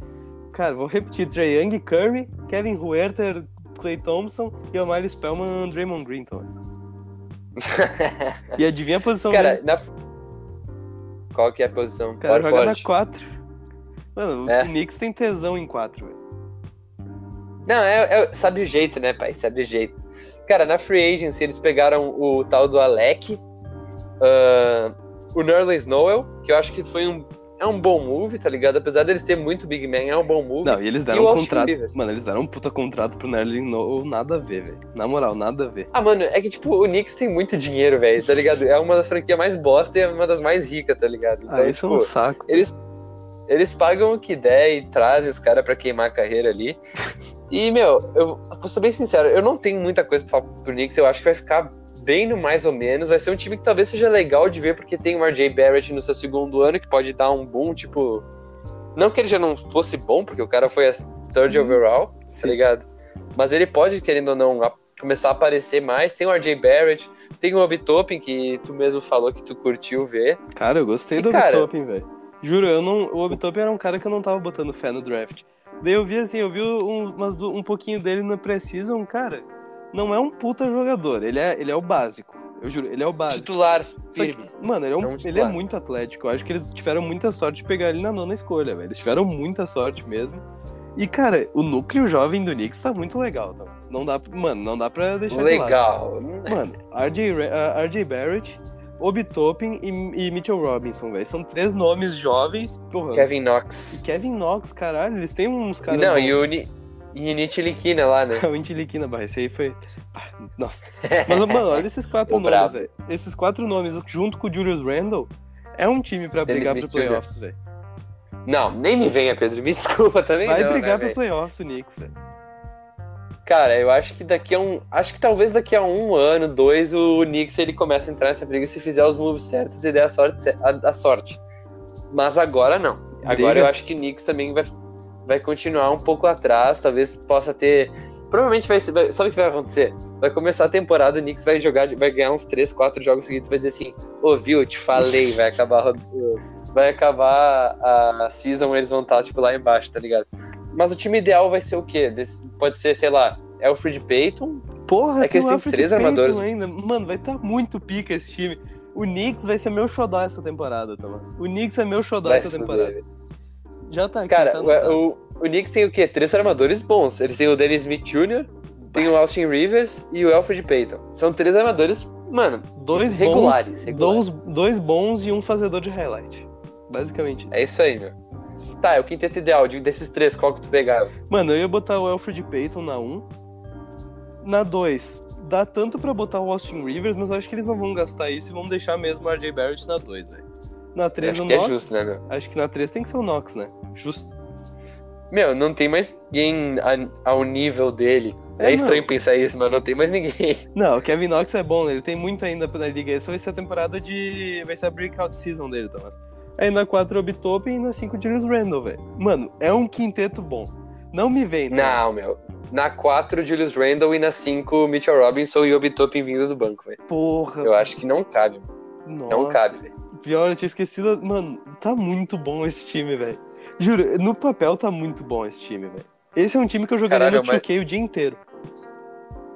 Cara, vou repetir. Trae Young, Curry, Kevin Huerter, Clay Thompson e Omar Spellman, Draymond Green, Thomas. e adivinha a posição Cara, dele? Na... Qual que é a posição? Cara, joga forte. na 4. Mano, é. o Knicks tem tesão em 4, velho. Não, é, é, sabe o jeito, né, pai? Sabe o jeito. Cara, na Free Agency eles pegaram o tal do Alec, uh, o Nerlens Noel, que eu acho que foi um, é um bom move, tá ligado? Apesar deles ter muito Big Man, é um bom move. Não, e eles deram e um contrato. Mano, eles deram um puta contrato pro Nerlens Noel, nada a ver, velho. Na moral, nada a ver. Ah, mano, é que tipo, o Knicks tem muito dinheiro, velho, tá ligado? É uma das franquias mais bosta e é uma das mais ricas, tá ligado? Então, ah, isso tipo, é um saco. Eles, eles pagam o que der e trazem os caras pra queimar a carreira ali. E, meu, eu vou ser bem sincero, eu não tenho muita coisa pra falar pro Knicks, eu acho que vai ficar bem no mais ou menos. Vai ser um time que talvez seja legal de ver, porque tem o RJ Barrett no seu segundo ano, que pode dar um boom, tipo. Não que ele já não fosse bom, porque o cara foi a third uhum. overall, tá Sim. tá ligado? Mas ele pode, querendo ou não, a, começar a aparecer mais. Tem o RJ Barrett, tem o Obi Toppin, que tu mesmo falou que tu curtiu ver. Cara, eu gostei e, do Obi Toppin, velho. Juro, eu não, o Obi Toppin era um cara que eu não tava botando fé no draft. Daí eu vi assim, eu vi um, umas, um pouquinho dele na pré-season, cara não é um puta jogador, ele é, ele é o básico. Eu juro, ele é o básico. Titular, firme. Que, mano, ele é, um, é um ele é muito atlético. Eu acho que eles tiveram muita sorte de pegar ele na nona escolha, velho. Eles tiveram muita sorte mesmo. E, cara, o núcleo jovem do Knicks tá muito legal, tá? Não dá, mano, não dá pra deixar Legal. De mano, RJ, uh, RJ Barrett, Obi Toppin e, e Mitchell Robinson, velho. São três nomes jovens. Porra. Kevin Knox. E Kevin Knox, caralho, eles têm uns caras. Não, e o, e Nitiliquina lá, né? o Nitiliquina, barra, esse aí foi. Ah, nossa. Mas, mano, olha esses quatro nomes, velho. Esses quatro nomes, junto com o Julius Randle, é um time pra brigar pro playoffs, velho. Não, nem me venha, Pedro. Me desculpa também. Vai não, brigar né, pro playoffs o Knicks, velho. Cara, eu acho que daqui a um. Acho que talvez daqui a um ano, dois, o Knicks ele começa a entrar nessa briga se fizer os moves certos e der a sorte. A, a sorte. Mas agora não. Agora eu acho que o Knicks também vai, vai continuar um pouco atrás. Talvez possa ter. Provavelmente vai, vai. Sabe o que vai acontecer? Vai começar a temporada, o Knicks vai jogar, vai ganhar uns 3, 4 jogos seguidos, vai dizer assim, ô, oh, viu, te falei, vai acabar vai acabar a season, eles vão estar, tipo, lá embaixo, tá ligado? Mas o time ideal vai ser o quê? Pode ser, sei lá, Alfred Payton. Porra, é que eles têm três Payton armadores. Ainda. Mano, vai estar tá muito pica esse time. O Knicks vai ser meu xodó essa temporada, Thomas. O Knicks é meu xodó vai essa temporada. Já tá aqui. Cara, tá o, o, o Knicks tem o quê? Três armadores bons. Eles têm o Dennis Smith Jr., tem o Austin Rivers e o Alfred Payton. São três armadores, mano, dois regulares. Bons, regulares. Dois, dois bons e um fazedor de highlight. Basicamente. É isso aí, meu. Tá, é o quinteto ideal. Desses três, qual que tu pegava? Mano, eu ia botar o Alfred Payton na 1. Na 2, dá tanto pra botar o Austin Rivers, mas acho que eles não vão gastar isso e vão deixar mesmo o RJ Barrett na 2, velho. Na 3 acho o que é Knox. é justo, né, meu? Acho que na 3 tem que ser o Knox, né? Justo. Meu, não tem mais ninguém ao nível dele. É, é estranho não. pensar isso, mas não tem mais ninguém. Não, o Kevin Knox é bom, né? ele tem muito ainda pra liga. Essa vai ser a temporada de. Vai ser a breakout season dele, Thomas. Aí na 4 Obitope e na 5 Julius Randle, velho. Mano, é um quinteto bom. Não me vem, tá? Não, meu. Na 4, Julius Randle e na 5, Mitchell Robinson e Obitope vindo do banco, velho. Porra. Eu acho que não cabe. Nossa. Não cabe, velho. Pior, eu tinha esquecido. Mano, tá muito bom esse time, velho. Juro, no papel tá muito bom esse time, velho. Esse é um time que eu jogaria Caralho, no 2K mas... o dia inteiro.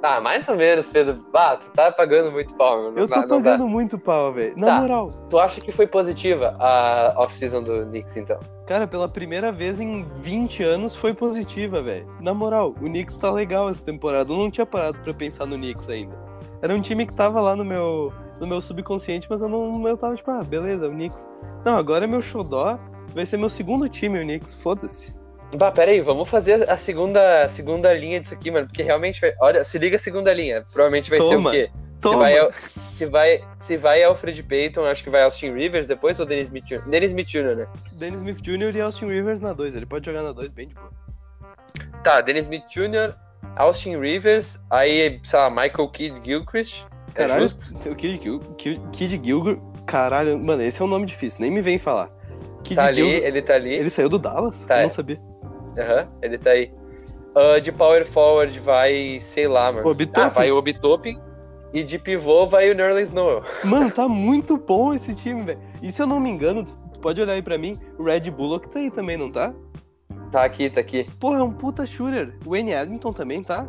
Ah, mais ou menos, Pedro. Ah, tu tá pagando muito pau. Não, eu tô não pagando dá. muito pau, velho. Na tá. moral. Tu acha que foi positiva a off-season do Knicks, então? Cara, pela primeira vez em 20 anos foi positiva, velho. Na moral, o Knicks tá legal essa temporada. Eu não tinha parado pra pensar no Knicks ainda. Era um time que tava lá no meu, no meu subconsciente, mas eu não. Eu tava tipo, ah, beleza, o Knicks. Não, agora é meu xodó. Vai ser meu segundo time, o Knicks. Foda-se. Bah, pera aí, vamos fazer a segunda, a segunda linha disso aqui, mano. Porque realmente, olha, se liga a segunda linha. Provavelmente vai Toma. ser o quê? Toma. Se vai, se vai, se vai Alfred Payton, acho que vai Austin Rivers depois ou Dennis Smith Jr.? Dennis Smith Jr., né? Dennis Smith Jr. e Austin Rivers na 2. Ele pode jogar na 2 bem de boa. Tá, Dennis Smith Jr., Austin Rivers, aí, sei lá, Michael Kidd Gilchrist. É Caralho, justo? O Kid, Kid, Kid Gilchrist. Caralho, mano, esse é um nome difícil, nem me vem falar. Kid tá ali, ele tá ali. Ele saiu do Dallas? Tá. Eu não sabia. Aham, uhum, ele tá aí. Uh, de power forward vai, sei lá, mano. Obitope? Ah, vai o Obitope. E de pivô vai o Nerlens Noel. Mano, tá muito bom esse time, velho. E se eu não me engano, tu pode olhar aí pra mim, o Red Bullock tá aí também, não tá? Tá aqui, tá aqui. Porra, é um puta shooter. O Wayne Edmonton também, tá?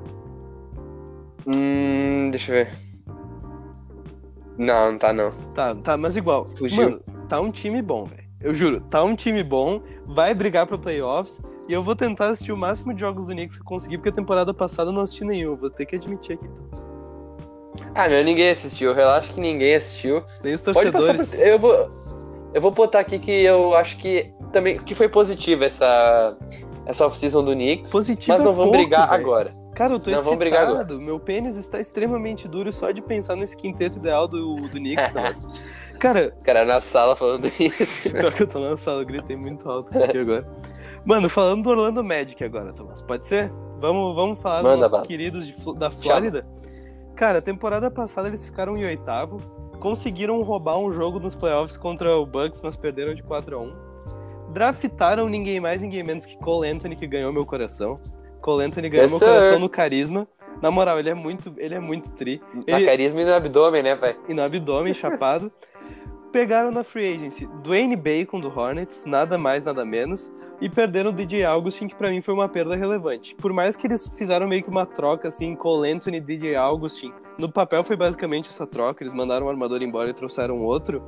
Hum, deixa eu ver. Não, não tá não. Tá, tá, mas igual. Fugiu. Mano, tá um time bom, velho. Eu juro, tá um time bom, vai brigar pro playoffs. E eu vou tentar assistir o máximo de jogos do Knicks que eu conseguir, porque a temporada passada eu não assisti nenhum. Vou ter que admitir aqui. Ah, meu, ninguém assistiu. Relaxa que ninguém assistiu. Nem os torcedores. Pode passar Eu vou, eu vou botar aqui que eu acho que também que foi positiva essa essa off-season do Knicks. Positiva mas não é vamos pouco, brigar véio. agora. Cara, eu tô não excitado. Vamos brigar agora. Meu pênis está extremamente duro só de pensar nesse quinteto ideal do, do Knicks. Cara. Cara, na sala falando isso. Pior que eu tô na sala, eu gritei muito alto isso aqui agora. Mano, falando do Orlando Magic agora, Tomás, pode ser? Vamos, vamos falar Manda, dos nossos queridos de, da Flórida? Cara, temporada passada eles ficaram em oitavo, conseguiram roubar um jogo nos playoffs contra o Bucks, mas perderam de 4 a 1 Draftaram ninguém mais, ninguém menos que Cole Anthony, que ganhou meu coração. Cole Anthony ganhou yes, meu sir. coração no carisma. Na moral, ele é muito, ele é muito tri. Ele... Na carisma e no abdômen, né, pai? E no abdômen, chapado. Pegaram na free agency Dwayne Bacon do Hornets, nada mais, nada menos, e perderam o DJ Augustin, que para mim foi uma perda relevante. Por mais que eles fizeram meio que uma troca assim, Cole Anthony e DJ Augustin, no papel foi basicamente essa troca, eles mandaram um armador embora e trouxeram outro.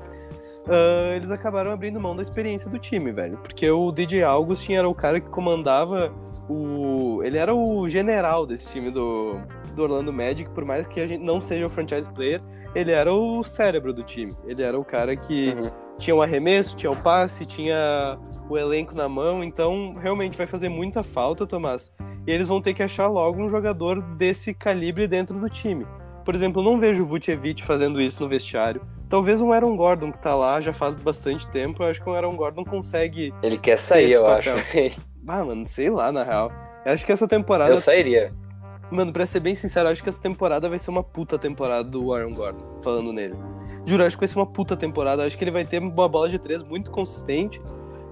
Uh, eles acabaram abrindo mão da experiência do time, velho. Porque o DJ Augustin era o cara que comandava o. Ele era o general desse time do, do Orlando Magic, por mais que a gente não seja o franchise player, ele era o cérebro do time. Ele era o cara que uhum. tinha o arremesso, tinha o passe, tinha o elenco na mão. Então, realmente vai fazer muita falta, Tomás. E eles vão ter que achar logo um jogador desse calibre dentro do time. Por exemplo, eu não vejo o Vucevic fazendo isso no vestiário. Talvez um Aaron Gordon que tá lá já faz bastante tempo. Eu acho que o Aaron Gordon consegue. Ele quer sair, eu papel. acho. ah, mano, sei lá, na real. Eu acho que essa temporada. Eu sairia. Mano, pra ser bem sincero, acho que essa temporada vai ser uma puta temporada do Aaron Gordon, falando nele. Juro, acho que vai ser uma puta temporada. Acho que ele vai ter uma bola de três muito consistente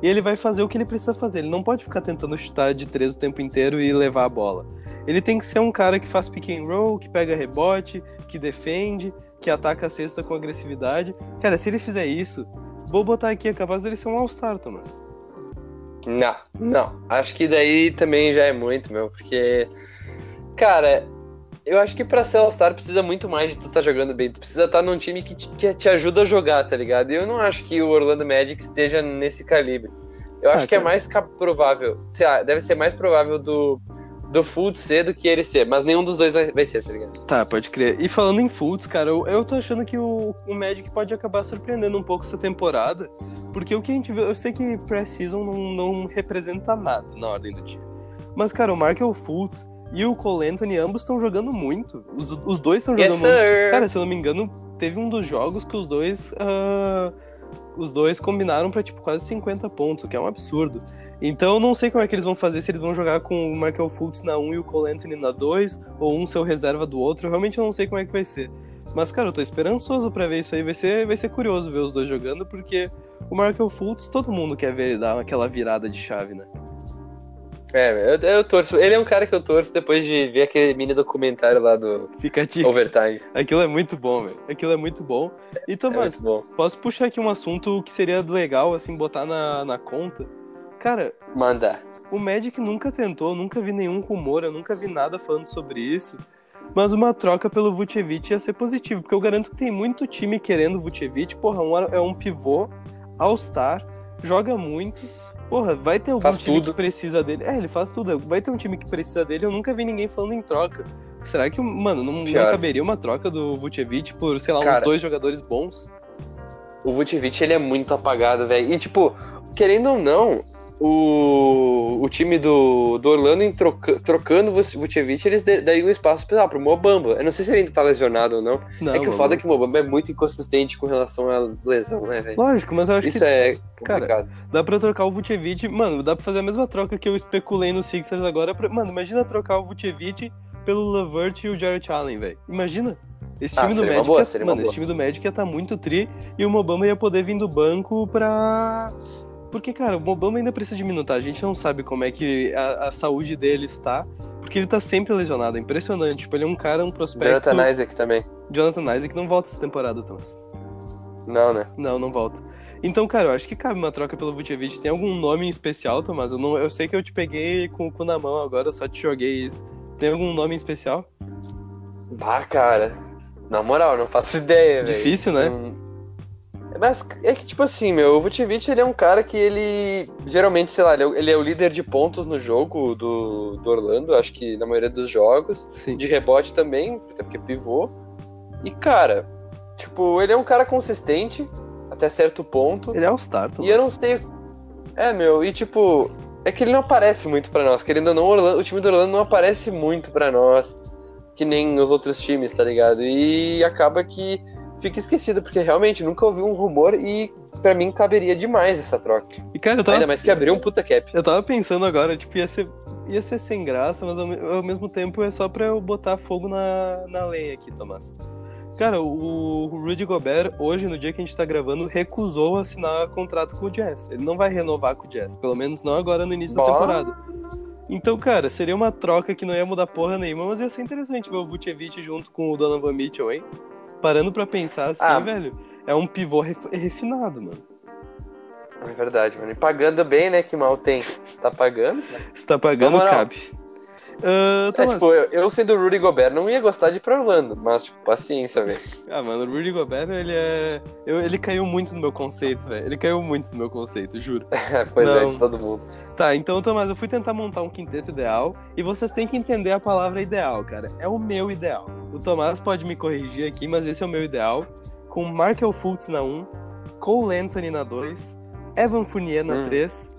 e ele vai fazer o que ele precisa fazer. Ele não pode ficar tentando chutar de três o tempo inteiro e levar a bola. Ele tem que ser um cara que faz pick and roll, que pega rebote, que defende, que ataca a cesta com agressividade. Cara, se ele fizer isso, vou botar aqui, é capaz dele ser um All-Star, Thomas. Não, não. Acho que daí também já é muito, meu, porque Cara, eu acho que pra ser All-Star precisa muito mais de tu estar tá jogando bem. Tu precisa estar tá num time que te, que te ajuda a jogar, tá ligado? E eu não acho que o Orlando Magic esteja nesse calibre. Eu acho ah, que é mais provável, sei lá, deve ser mais provável do, do Fultz ser do que ele ser, mas nenhum dos dois vai, vai ser, tá ligado? Tá, pode crer. E falando em Fultz, cara, eu, eu tô achando que o, o Magic pode acabar surpreendendo um pouco essa temporada, porque o que a gente vê, eu sei que pré-season não, não representa nada na ordem do time. Mas, cara, o Markel Fultz, e o Cole Anthony, ambos estão jogando muito. Os, os dois estão jogando yes, muito. Sir. Cara, se eu não me engano, teve um dos jogos que os dois. Uh, os dois combinaram para tipo quase 50 pontos, que é um absurdo. Então eu não sei como é que eles vão fazer, se eles vão jogar com o Michael Fultz na 1 e o Cole Anthony na 2, ou um ser reserva do outro. Eu realmente não sei como é que vai ser. Mas, cara, eu tô esperançoso para ver isso aí. Vai ser, vai ser curioso ver os dois jogando, porque o Michael Fultz, todo mundo quer ver ele dar aquela virada de chave, né? É, eu, eu torço. Ele é um cara que eu torço depois de ver aquele mini documentário lá do Fica Overtime. Aquilo é muito bom, velho. Aquilo é muito bom. E Tomás, é posso puxar aqui um assunto que seria legal, assim, botar na, na conta? Cara. Manda. O Magic nunca tentou, nunca vi nenhum rumor, eu nunca vi nada falando sobre isso. Mas uma troca pelo Vucevic ia ser positivo, porque eu garanto que tem muito time querendo o Vucevic. Porra, um, é um pivô, All-Star, joga muito Porra, vai ter algum faz time tudo. que precisa dele. É, ele faz tudo. Vai ter um time que precisa dele. Eu nunca vi ninguém falando em troca. Será que, mano, não, não caberia uma troca do Vucevic por, sei lá, Cara, uns dois jogadores bons? O Vucevic, ele é muito apagado, velho. E, tipo, querendo ou não, o, o time do, do Orlando troca, trocando o Vucevic, eles dariam um espaço pra, pro Mobamba. Eu não sei se ele ainda tá lesionado ou não. não é que o foda é que o Mobamba é muito inconsistente com relação à lesão, né, velho? Lógico, mas eu acho Isso que... Isso é complicado. Cara, dá pra trocar o Vucevic... Mano, dá pra fazer a mesma troca que eu especulei no Sixers agora. Pra... Mano, imagina trocar o Vucevic pelo Levert e o Jarrett Allen, velho. Imagina. Esse ah, time do Magic, boa, mano, esse time do Magic ia estar tá muito tri e o Mobamba ia poder vir do banco pra porque, cara, o Mobamba ainda precisa de minutar. A gente não sabe como é que a, a, saúde dele está. Porque ele tá sempre lesionado. É impressionante. Tipo, ele é um cara, um prospecto. Jonathan Isaac também. Jonathan Isaac não volta essa temporada, Thomas. Não, né? Não, não volta. Então, cara, eu acho que cabe uma troca pelo Vucevic. Tem algum nome em especial, Thomas? Eu, não, eu sei que eu te peguei com o cu na mão agora, eu só te joguei isso. Tem algum nome em especial? Bah, cara. Na moral, não faço ideia, velho. Difícil, véio. né? Mas é que, tipo assim, meu, o Vucevic ele é um cara que ele. Geralmente, sei lá, ele é, ele é o líder de pontos no jogo do, do Orlando, acho que na maioria dos jogos. Sim. De rebote também, até porque pivô. E, cara, tipo, ele é um cara consistente até certo ponto. Ele é All-Star, E eu não sei. É, meu, e tipo. É que ele não aparece muito para nós. Querendo ou não, Orlando, o time do Orlando não aparece muito para nós. Que nem os outros times, tá ligado? E acaba que fica esquecido, porque realmente nunca ouvi um rumor e para mim caberia demais essa troca. E, cara, eu tava... Ainda mais que abriu um puta cap. Eu tava pensando agora, tipo, ia ser, ia ser sem graça, mas ao, ao mesmo tempo é só pra eu botar fogo na, na lenha aqui, Tomás. Cara, o, o Rudy Gobert, hoje, no dia que a gente tá gravando, recusou assinar contrato com o Jazz. Ele não vai renovar com o Jazz, pelo menos não agora no início da temporada. Então, cara, seria uma troca que não ia mudar porra nenhuma, mas ia ser interessante ver o Vucevic junto com o Donovan Mitchell, hein? Parando pra pensar assim, ah. velho, é um pivô ref, refinado, mano. É verdade, mano. E pagando bem, né? Que mal tem. Você tá pagando? Você tá pagando, cabe. Uh, é, tipo, eu, eu, sendo o Rudy Gobert não ia gostar de ir pra Orlando, mas, tipo, paciência, velho. Ah, mano, o Rudy Gobert, ele é. Eu, ele caiu muito no meu conceito, velho. Ele caiu muito no meu conceito, juro. pois não. é, de todo mundo. Tá, então, Tomás, eu fui tentar montar um quinteto ideal e vocês têm que entender a palavra ideal, cara. É o meu ideal. O Tomás pode me corrigir aqui, mas esse é o meu ideal. Com Markel Fultz na 1, Cole Anthony na 2, Evan Fournier na hum. 3,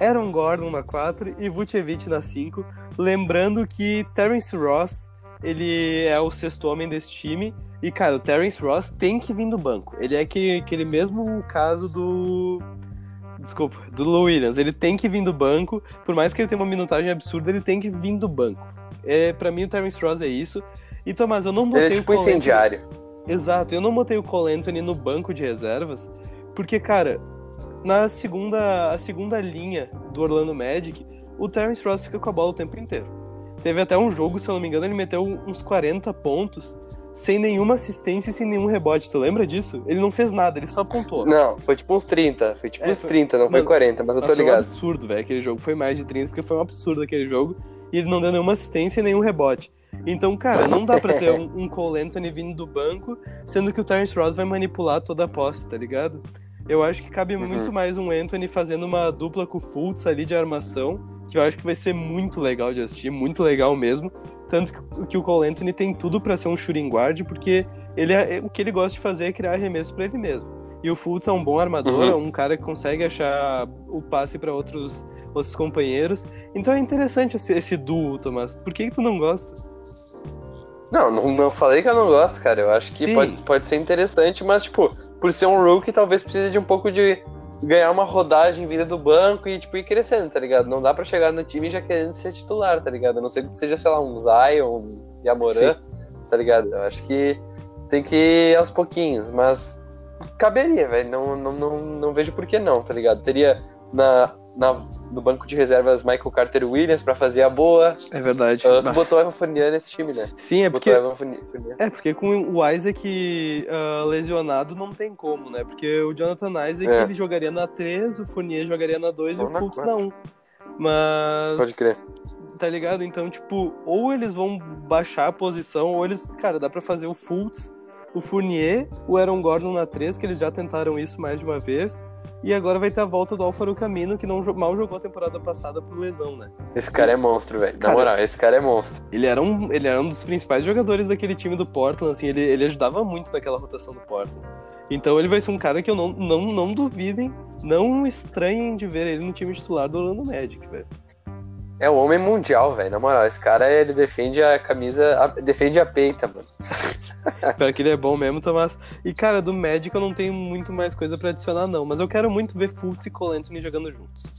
Aaron Gordon na 4 e Vucevic na 5 Lembrando que Terence Ross, ele é o sexto homem desse time. E, cara, o Terence Ross tem que vir do banco. Ele é aquele, aquele mesmo caso do. Desculpa, do Lou Williams. Ele tem que vir do banco. Por mais que ele tenha uma minutagem absurda, ele tem que vir do banco. É, para mim, o Terence Ross é isso. E, Tomás, eu não botei ele é tipo o incendiário. Exato, eu não botei o Cole Anthony no banco de reservas, porque, cara, na segunda, a segunda linha do Orlando Magic, o Terence Ross fica com a bola o tempo inteiro. Teve até um jogo, se eu não me engano, ele meteu uns 40 pontos sem nenhuma assistência e sem nenhum rebote. Tu lembra disso? Ele não fez nada, ele só pontuou. Não, foi tipo uns 30. Foi tipo é, uns 30, não foi 40, mas eu tô ligado. Foi um absurdo, velho. Aquele jogo foi mais de 30, porque foi um absurdo aquele jogo. E ele não deu nenhuma assistência e nenhum rebote. Então, cara, não dá pra ter um, um Cole Anthony vindo do banco, sendo que o Terence Ross vai manipular toda a posse, tá ligado? Eu acho que cabe uhum. muito mais um Anthony fazendo uma dupla com o Fultz ali de armação, que eu acho que vai ser muito legal de assistir, muito legal mesmo. Tanto que, que o Cole Anthony tem tudo para ser um shooting guard, porque ele é, o que ele gosta de fazer é criar arremesso para ele mesmo. E o Fultz é um bom armador, uhum. é um cara que consegue achar o passe para outros, outros companheiros. Então é interessante esse, esse duo, Tomás. Por que, que tu não gosta? Não, não, não falei que eu não gosto, cara. Eu acho que pode, pode ser interessante, mas, tipo, por ser um rookie, talvez precise de um pouco de ganhar uma rodagem vinda do banco e, tipo, ir crescendo, tá ligado? Não dá pra chegar no time já querendo ser titular, tá ligado? A não ser que seja, sei lá, um Zion, um Yamoran, tá ligado? Eu acho que tem que ir aos pouquinhos, mas caberia, velho. Não, não, não, não vejo por que não, tá ligado? Teria na na, no banco de reservas Michael Carter Williams para fazer a boa. É verdade. Uh, tu botou Evan Fournier nesse time, né? Sim, é porque. É, porque com o Isaac uh, lesionado não tem como, né? Porque o Jonathan Isaac é. ele jogaria na 3, o Fournier jogaria na 2 e o Fultz na 1. Mas. Pode crer. Tá ligado? Então, tipo, ou eles vão baixar a posição, ou eles. Cara, dá pra fazer o Fultz, o Fournier, o Aaron Gordon na 3, que eles já tentaram isso mais de uma vez. E agora vai ter a volta do Alfaro Camino, que não mal jogou a temporada passada por lesão, né? Esse cara é monstro, velho. Na moral, esse cara é monstro. Ele era, um, ele era um dos principais jogadores daquele time do Portland, assim, ele, ele ajudava muito naquela rotação do Portland. Então ele vai ser um cara que eu não, não, não duvidem, não estranhem de ver ele no time titular do Orlando Magic, velho. É o homem mundial, velho. Na moral, esse cara ele defende a camisa, a, defende a peita, mano. Pior que ele é bom mesmo, Tomás. E cara, do Magic eu não tenho muito mais coisa para adicionar, não. Mas eu quero muito ver Fultz e Cole Anthony jogando juntos.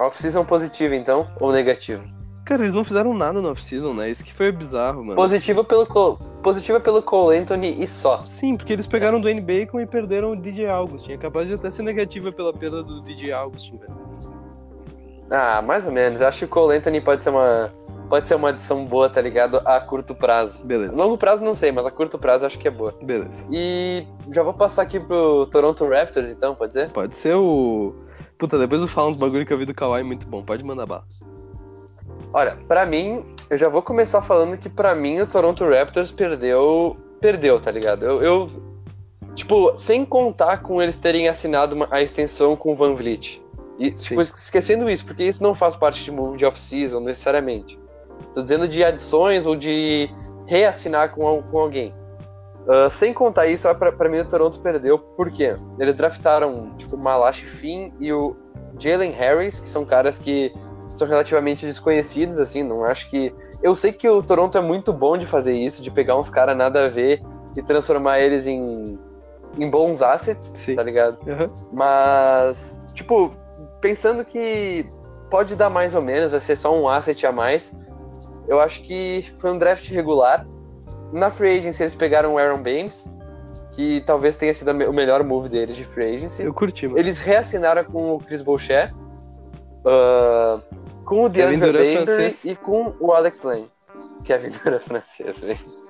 Off-season positiva, então? Ou negativo? Cara, eles não fizeram nada no off-season, né? Isso que foi bizarro, mano. Positiva pelo, Cole, positiva pelo Cole Anthony e só. Sim, porque eles pegaram o Dwayne Bacon e perderam o DJ Augustin. É capaz de até ser negativa pela perda do DJ Augustin, velho. Ah, mais ou menos. Acho que o Cole Anthony pode ser uma. Pode ser uma adição boa, tá ligado? A curto prazo. Beleza. Longo prazo não sei, mas a curto prazo acho que é boa. Beleza. E já vou passar aqui pro Toronto Raptors, então, pode ser? Pode ser o. Puta, depois eu falo uns bagulho que eu vi do Kawhi muito bom. Pode mandar bala. Olha, para mim, eu já vou começar falando que para mim o Toronto Raptors perdeu. Perdeu, tá ligado? Eu, eu. Tipo, sem contar com eles terem assinado uma, a extensão com o Van Vliet. E, tipo, esquecendo isso, porque isso não faz parte de move de off-season necessariamente. Tô dizendo de adições ou de reassinar com, com alguém. Uh, sem contar isso, para mim o Toronto perdeu, porque eles draftaram tipo, o Malachi Finn e o Jalen Harris, que são caras que são relativamente desconhecidos, assim, não acho que... Eu sei que o Toronto é muito bom de fazer isso, de pegar uns caras nada a ver e transformar eles em, em bons assets, Sim. tá ligado? Uhum. Mas, tipo, pensando que pode dar mais ou menos, vai ser só um asset a mais. Eu acho que foi um draft regular. Na free agency eles pegaram o Aaron Baines, que talvez tenha sido o melhor move deles de free agency. Eu curti, mano. Eles reassinaram com o Chris Boucher, uh, com o DeAndre Baker e com o Alex Lane. Kevin Durant francês, velho.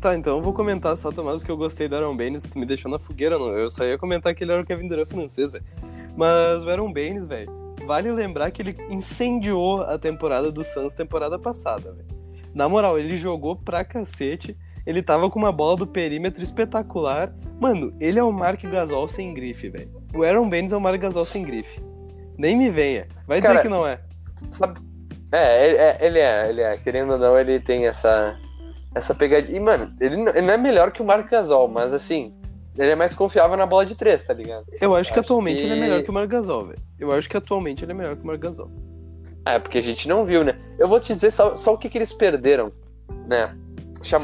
Tá, então eu vou comentar só, Tomás, que eu gostei do Aaron Baines, tu me deixou na fogueira, não. Eu só ia comentar que ele era o Kevin Durant francês, Mas o Aaron Baines, velho, vale lembrar que ele incendiou a temporada do Suns temporada passada, velho. Na moral, ele jogou pra cacete, ele tava com uma bola do perímetro espetacular. Mano, ele é o Mark Gasol sem grife, velho. O Aaron Baines é o Mark Gasol sem grife. Nem me venha. Vai Cara, dizer que não é. Sabe, é, ele é, ele é, ele é. Querendo ou não, ele tem essa, essa pegadinha. E, mano, ele não, ele não é melhor que o Marc Gasol, mas assim, ele é mais confiável na bola de três, tá ligado? Eu acho que acho atualmente que... ele é melhor que o Marc Gasol, velho. Eu acho que atualmente ele é melhor que o Marc Gasol. É, porque a gente não viu, né? Eu vou te dizer só, só o que, que eles perderam, né? Cham...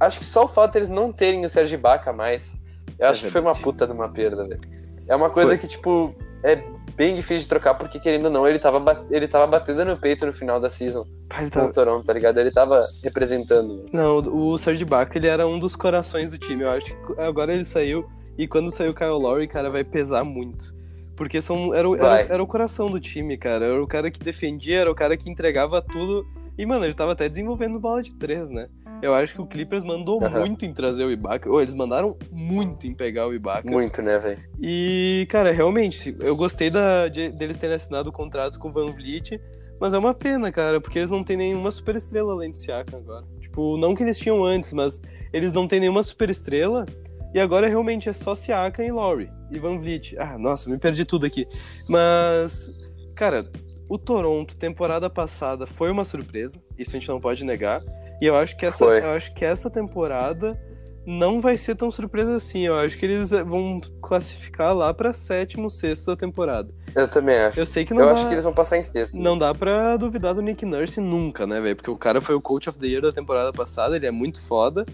Acho que só o fato deles não terem o Sérgio Baca mais, eu é acho verdade. que foi uma puta de uma perda, velho. É uma coisa foi. que, tipo, é bem difícil de trocar, porque querendo ou não, ele tava, ele tava batendo no peito no final da season Pai, com o Toronto, tá ligado? Ele tava representando. Não, o Serge Ibaka, ele era um dos corações do time. Eu acho que agora ele saiu, e quando saiu o Kyle Lowry, cara, vai pesar muito. Porque são, era, era, era o coração do time, cara. Era o cara que defendia, era o cara que entregava tudo. E, mano, ele tava até desenvolvendo bola de três, né? Eu acho que o Clippers mandou uhum. muito em trazer o Ibaka. Ou eles mandaram muito em pegar o Ibaka. Muito, né, velho? E, cara, realmente, eu gostei da, de, deles terem assinado contratos com o Van Vliet. Mas é uma pena, cara, porque eles não têm nenhuma superestrela além do Siakam agora. Tipo, não que eles tinham antes, mas eles não têm nenhuma superestrela. E agora realmente é só Siakam e Laurie. E Van Vliet. Ah, nossa, me perdi tudo aqui. Mas, cara, o Toronto, temporada passada, foi uma surpresa. Isso a gente não pode negar. E eu acho que essa, eu acho que essa temporada não vai ser tão surpresa assim. Eu acho que eles vão classificar lá para sétimo, sexto da temporada. Eu também acho. Eu sei que não Eu dá, acho que eles vão passar em sexto. Não dá pra duvidar do Nick Nurse nunca, né, velho? Porque o cara foi o coach of the year da temporada passada, ele é muito foda.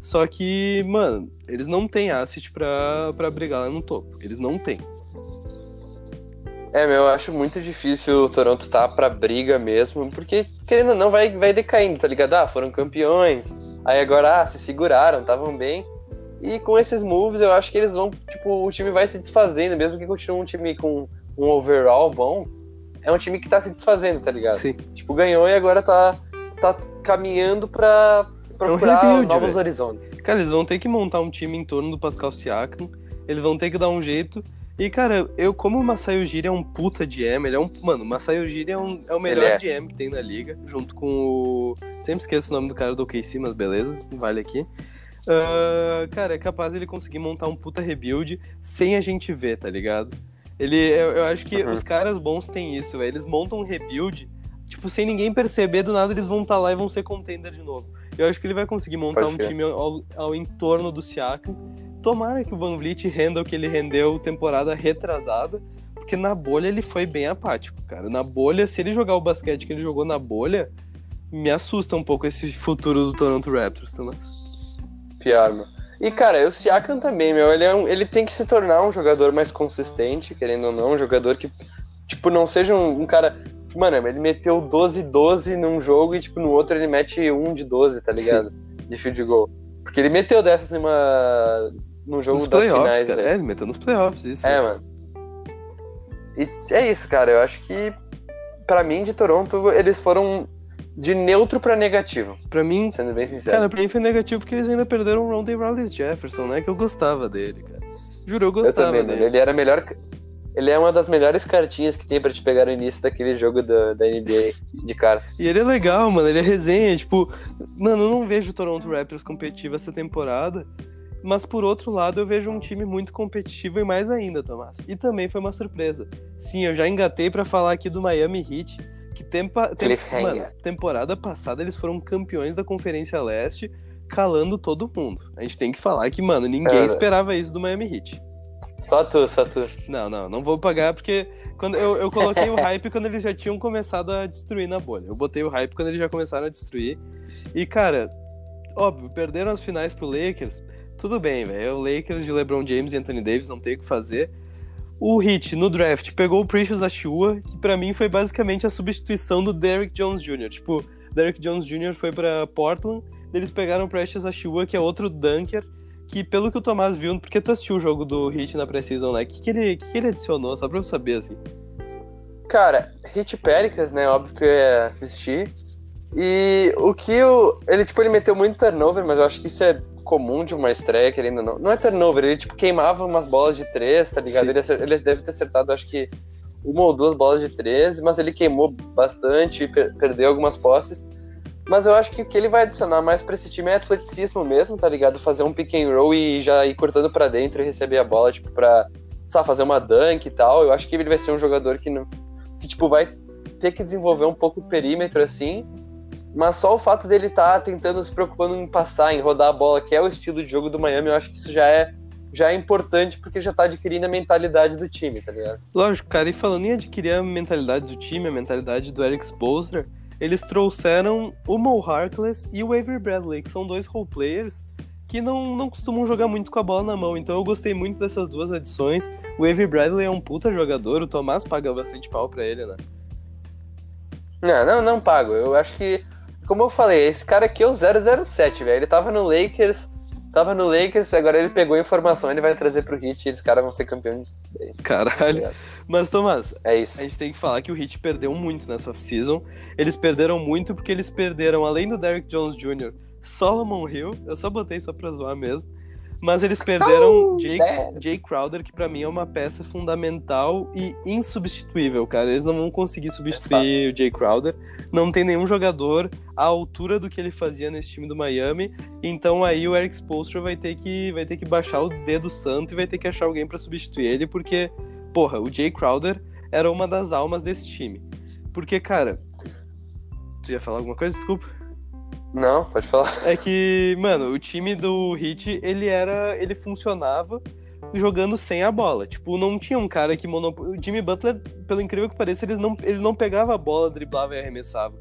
Só que, mano, eles não têm asset pra, pra brigar lá no topo. Eles não têm. É, meu, eu acho muito difícil o Toronto estar tá pra briga mesmo, porque, querendo ou não, vai, vai decaindo, tá ligado? Ah, foram campeões, aí agora, ah, se seguraram, estavam bem. E com esses moves, eu acho que eles vão, tipo, o time vai se desfazendo, mesmo que continue um time com um overall bom, é um time que tá se desfazendo, tá ligado? Sim. Tipo, ganhou e agora tá, tá caminhando pra procurar é um rebuild, novos véio. horizontes. Cara, eles vão ter que montar um time em torno do Pascal Siakam, eles vão ter que dar um jeito e, cara, eu, como o Masai Ujiri é um puta GM, ele é um. Mano, o Masai Ujiri é, um, é o melhor é. GM que tem na liga, junto com o. Sempre esqueço o nome do cara do OKC, mas beleza, vale aqui. Uh, cara, é capaz ele conseguir montar um puta rebuild sem a gente ver, tá ligado? Ele, eu, eu acho que uhum. os caras bons têm isso, véio. eles montam um rebuild, tipo, sem ninguém perceber, do nada eles vão estar tá lá e vão ser contender de novo. Eu acho que ele vai conseguir montar Pode um ser. time ao, ao entorno do Siakam tomara que o Van Vliet renda o que ele rendeu temporada retrasada, porque na bolha ele foi bem apático, cara. Na bolha, se ele jogar o basquete que ele jogou na bolha, me assusta um pouco esse futuro do Toronto Raptors, tá? Pior, mano. E, cara, o Siakam também, meu, ele, é um, ele tem que se tornar um jogador mais consistente, querendo ou não, um jogador que, tipo, não seja um, um cara... Mano, ele meteu 12-12 num jogo e, tipo, no outro ele mete 1 de 12, tá ligado? Sim. De field goal. Porque ele meteu dessas em uma no jogo nos das finais. Cara. É, ele meteu nos playoffs, isso. É, mano. E é isso, cara. Eu acho que, para mim, de Toronto, eles foram de neutro para negativo. Para mim, sendo bem sincero. Cara, pra mim foi negativo porque eles ainda perderam o Ronda Rawlings Jefferson, né? Que eu gostava dele, cara. Juro, eu gostava eu também, dele. Ele era melhor. Ele é uma das melhores cartinhas que tem para te pegar no início daquele jogo da, da NBA de cara. E ele é legal, mano. Ele é resenha. Tipo, mano, eu não vejo o Toronto Raptors competitivo essa temporada. Mas por outro lado, eu vejo um time muito competitivo e mais ainda, Tomás. E também foi uma surpresa. Sim, eu já engatei para falar aqui do Miami Heat, que tempa, tem, mano, temporada passada eles foram campeões da Conferência Leste, calando todo mundo. A gente tem que falar que, mano, ninguém é. esperava isso do Miami Heat. Só tu, só tu. Não, não, não vou pagar porque quando eu, eu coloquei o hype quando eles já tinham começado a destruir na bolha. Eu botei o hype quando eles já começaram a destruir. E, cara, óbvio, perderam as finais pro Lakers tudo bem, velho. O Lakers de LeBron James e Anthony Davis não tem o que fazer. O Heat, no draft, pegou o Precious Achua, que para mim foi basicamente a substituição do Derrick Jones Jr. Tipo, Derrick Jones Jr. foi para Portland, eles pegaram o Precious Achua, que é outro dunker, que pelo que o Tomás viu, porque tu assistiu o jogo do Heat na Precision, né? O que, que, ele, que, que ele adicionou, só pra eu saber, assim? Cara, Heat Pericles, né? Óbvio que eu ia assistir. E o que o. Ele, tipo, ele meteu muito turnover, mas eu acho que isso é comum de uma estreia, querendo ou não. Não é turnover, ele, tipo, queimava umas bolas de três, tá ligado? Ele, ele, deve ter acertado, acho que, uma ou duas bolas de três, mas ele queimou bastante e per perdeu algumas posses. Mas eu acho que o que ele vai adicionar mais pra esse time é atleticismo mesmo, tá ligado? Fazer um pick and roll e já ir cortando para dentro e receber a bola, tipo, pra, sabe, fazer uma dunk e tal. Eu acho que ele vai ser um jogador que, não, que tipo, vai ter que desenvolver um pouco o perímetro, assim. Mas só o fato dele estar tá tentando, se preocupando em passar, em rodar a bola, que é o estilo de jogo do Miami, eu acho que isso já é já é importante porque já tá adquirindo a mentalidade do time, tá ligado? Lógico, cara, e falando em adquirir a mentalidade do time, a mentalidade do Eric Spoelstra, eles trouxeram o Mo Harkless e o Avery Bradley, que são dois role players que não, não costumam jogar muito com a bola na mão. Então eu gostei muito dessas duas adições. O Avery Bradley é um puta jogador, o Tomás paga bastante pau pra ele, né? Não, não, não pago. Eu acho que, como eu falei, esse cara aqui é o 007, velho. Ele tava no Lakers, tava no Lakers, agora ele pegou a informação, ele vai trazer pro Hit e eles caras vão ser campeões. Caralho. Tá Mas, Tomás, é isso. a gente tem que falar que o Hit perdeu muito nessa off-season. Eles perderam muito porque eles perderam, além do Derrick Jones Jr., Solomon Hill, eu só botei só pra zoar mesmo. Mas eles perderam oh, Jay, Jay Crowder, que para mim é uma peça fundamental e insubstituível, cara. Eles não vão conseguir substituir o Jay Crowder. Não tem nenhum jogador à altura do que ele fazia nesse time do Miami. Então aí o Eric Spoelstra vai ter que vai ter que baixar o dedo santo e vai ter que achar alguém para substituir ele, porque porra, o Jay Crowder era uma das almas desse time. Porque, cara, tu ia falar alguma coisa? Desculpa. Não, pode falar. É que, mano, o time do Hit, ele era. ele funcionava jogando sem a bola. Tipo, não tinha um cara que monop... O Jimmy Butler, pelo incrível que pareça, ele não, ele não pegava a bola, driblava e arremessava.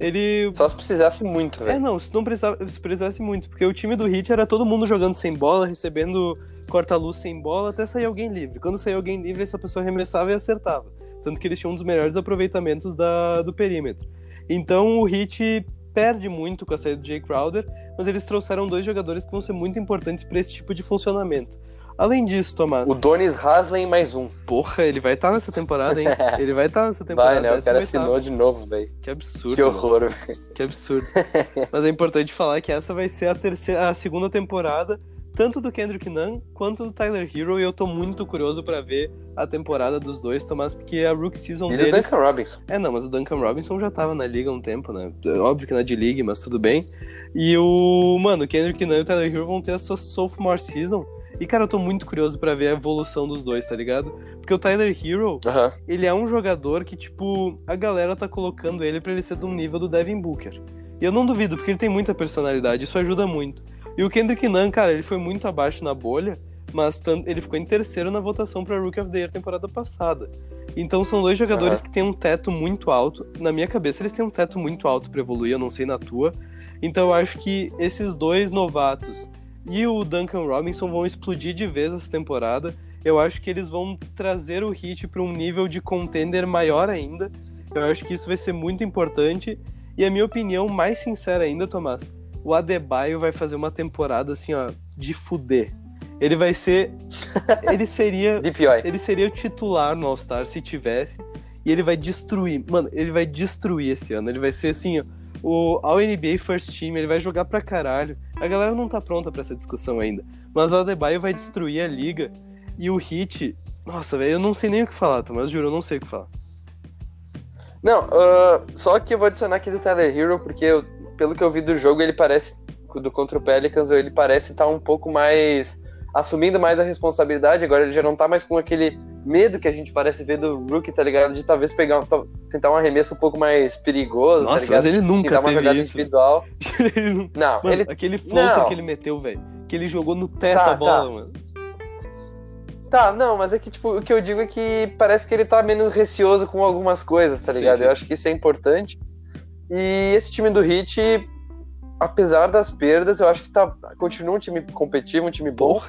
Ele. Só se precisasse muito, velho. É, não, se não precisava, se precisasse muito. Porque o time do Hit era todo mundo jogando sem bola, recebendo corta-luz sem bola, até sair alguém livre. Quando saía alguém livre, essa pessoa arremessava e acertava. Tanto que eles tinham um dos melhores aproveitamentos da, do perímetro. Então o Hit perde muito com a saída do Jay Crowder, mas eles trouxeram dois jogadores que vão ser muito importantes para esse tipo de funcionamento. Além disso, Tomás. O Donis Haslem mais um. Porra, ele vai estar tá nessa temporada, hein? Ele vai estar tá nessa temporada. Vai, né? O cara assinou de novo, velho. Que absurdo. Que horror, velho. Que absurdo. Mas é importante falar que essa vai ser a terceira, a segunda temporada tanto do Kendrick Nunn quanto do Tyler Hero, e eu tô muito curioso para ver a temporada dos dois, Tomás, porque a rookie season e deles... do Duncan Robinson. É, não, mas o Duncan Robinson já tava na liga há um tempo, né? Óbvio que na D-League, mas tudo bem. E o, mano, o Kendrick Nunn e o Tyler Hero vão ter a sua sophomore season, e, cara, eu tô muito curioso para ver a evolução dos dois, tá ligado? Porque o Tyler Hero, ele é um jogador que, tipo, a galera tá colocando ele para ele ser do nível do Devin Booker. E eu não duvido, porque ele tem muita personalidade, isso ajuda muito. E o Kendrick Nunn, cara, ele foi muito abaixo na bolha, mas ele ficou em terceiro na votação para Rookie of the Year temporada passada. Então são dois jogadores uhum. que têm um teto muito alto. Na minha cabeça, eles têm um teto muito alto para evoluir, eu não sei na tua. Então eu acho que esses dois novatos e o Duncan Robinson vão explodir de vez essa temporada. Eu acho que eles vão trazer o Heat para um nível de contender maior ainda. Eu acho que isso vai ser muito importante. E a minha opinião mais sincera ainda, Tomás, o Adebayo vai fazer uma temporada assim, ó, de fuder. Ele vai ser. Ele seria. ele seria o titular no All-Star se tivesse. E ele vai destruir. Mano, ele vai destruir esse ano. Ele vai ser assim, ó, o All NBA First Team. Ele vai jogar pra caralho. A galera não tá pronta para essa discussão ainda. Mas o Adebayo vai destruir a liga. E o Hit. Nossa, velho, eu não sei nem o que falar, Mas juro, eu não sei o que falar. Não, uh, só que eu vou adicionar aqui do Tyler Hero, porque eu pelo que eu vi do jogo, ele parece, do contra o Pelicans, ele parece estar tá um pouco mais assumindo mais a responsabilidade. Agora ele já não tá mais com aquele medo que a gente parece ver do Rookie, tá ligado? De talvez pegar tentar um arremesso um pouco mais perigoso, tá Nossa, tá mas ele nunca tentar uma jogada isso. individual. não, não mano, ele aquele floater que ele meteu, velho, que ele jogou no teto tá, a bola, tá. mano. Tá, não, mas é que, tipo, o que eu digo é que parece que ele tá menos receoso com algumas coisas, tá ligado? Sim, sim. Eu acho que isso é importante. E esse time do Heat, apesar das perdas, eu acho que tá, continua um time competitivo, um time bom.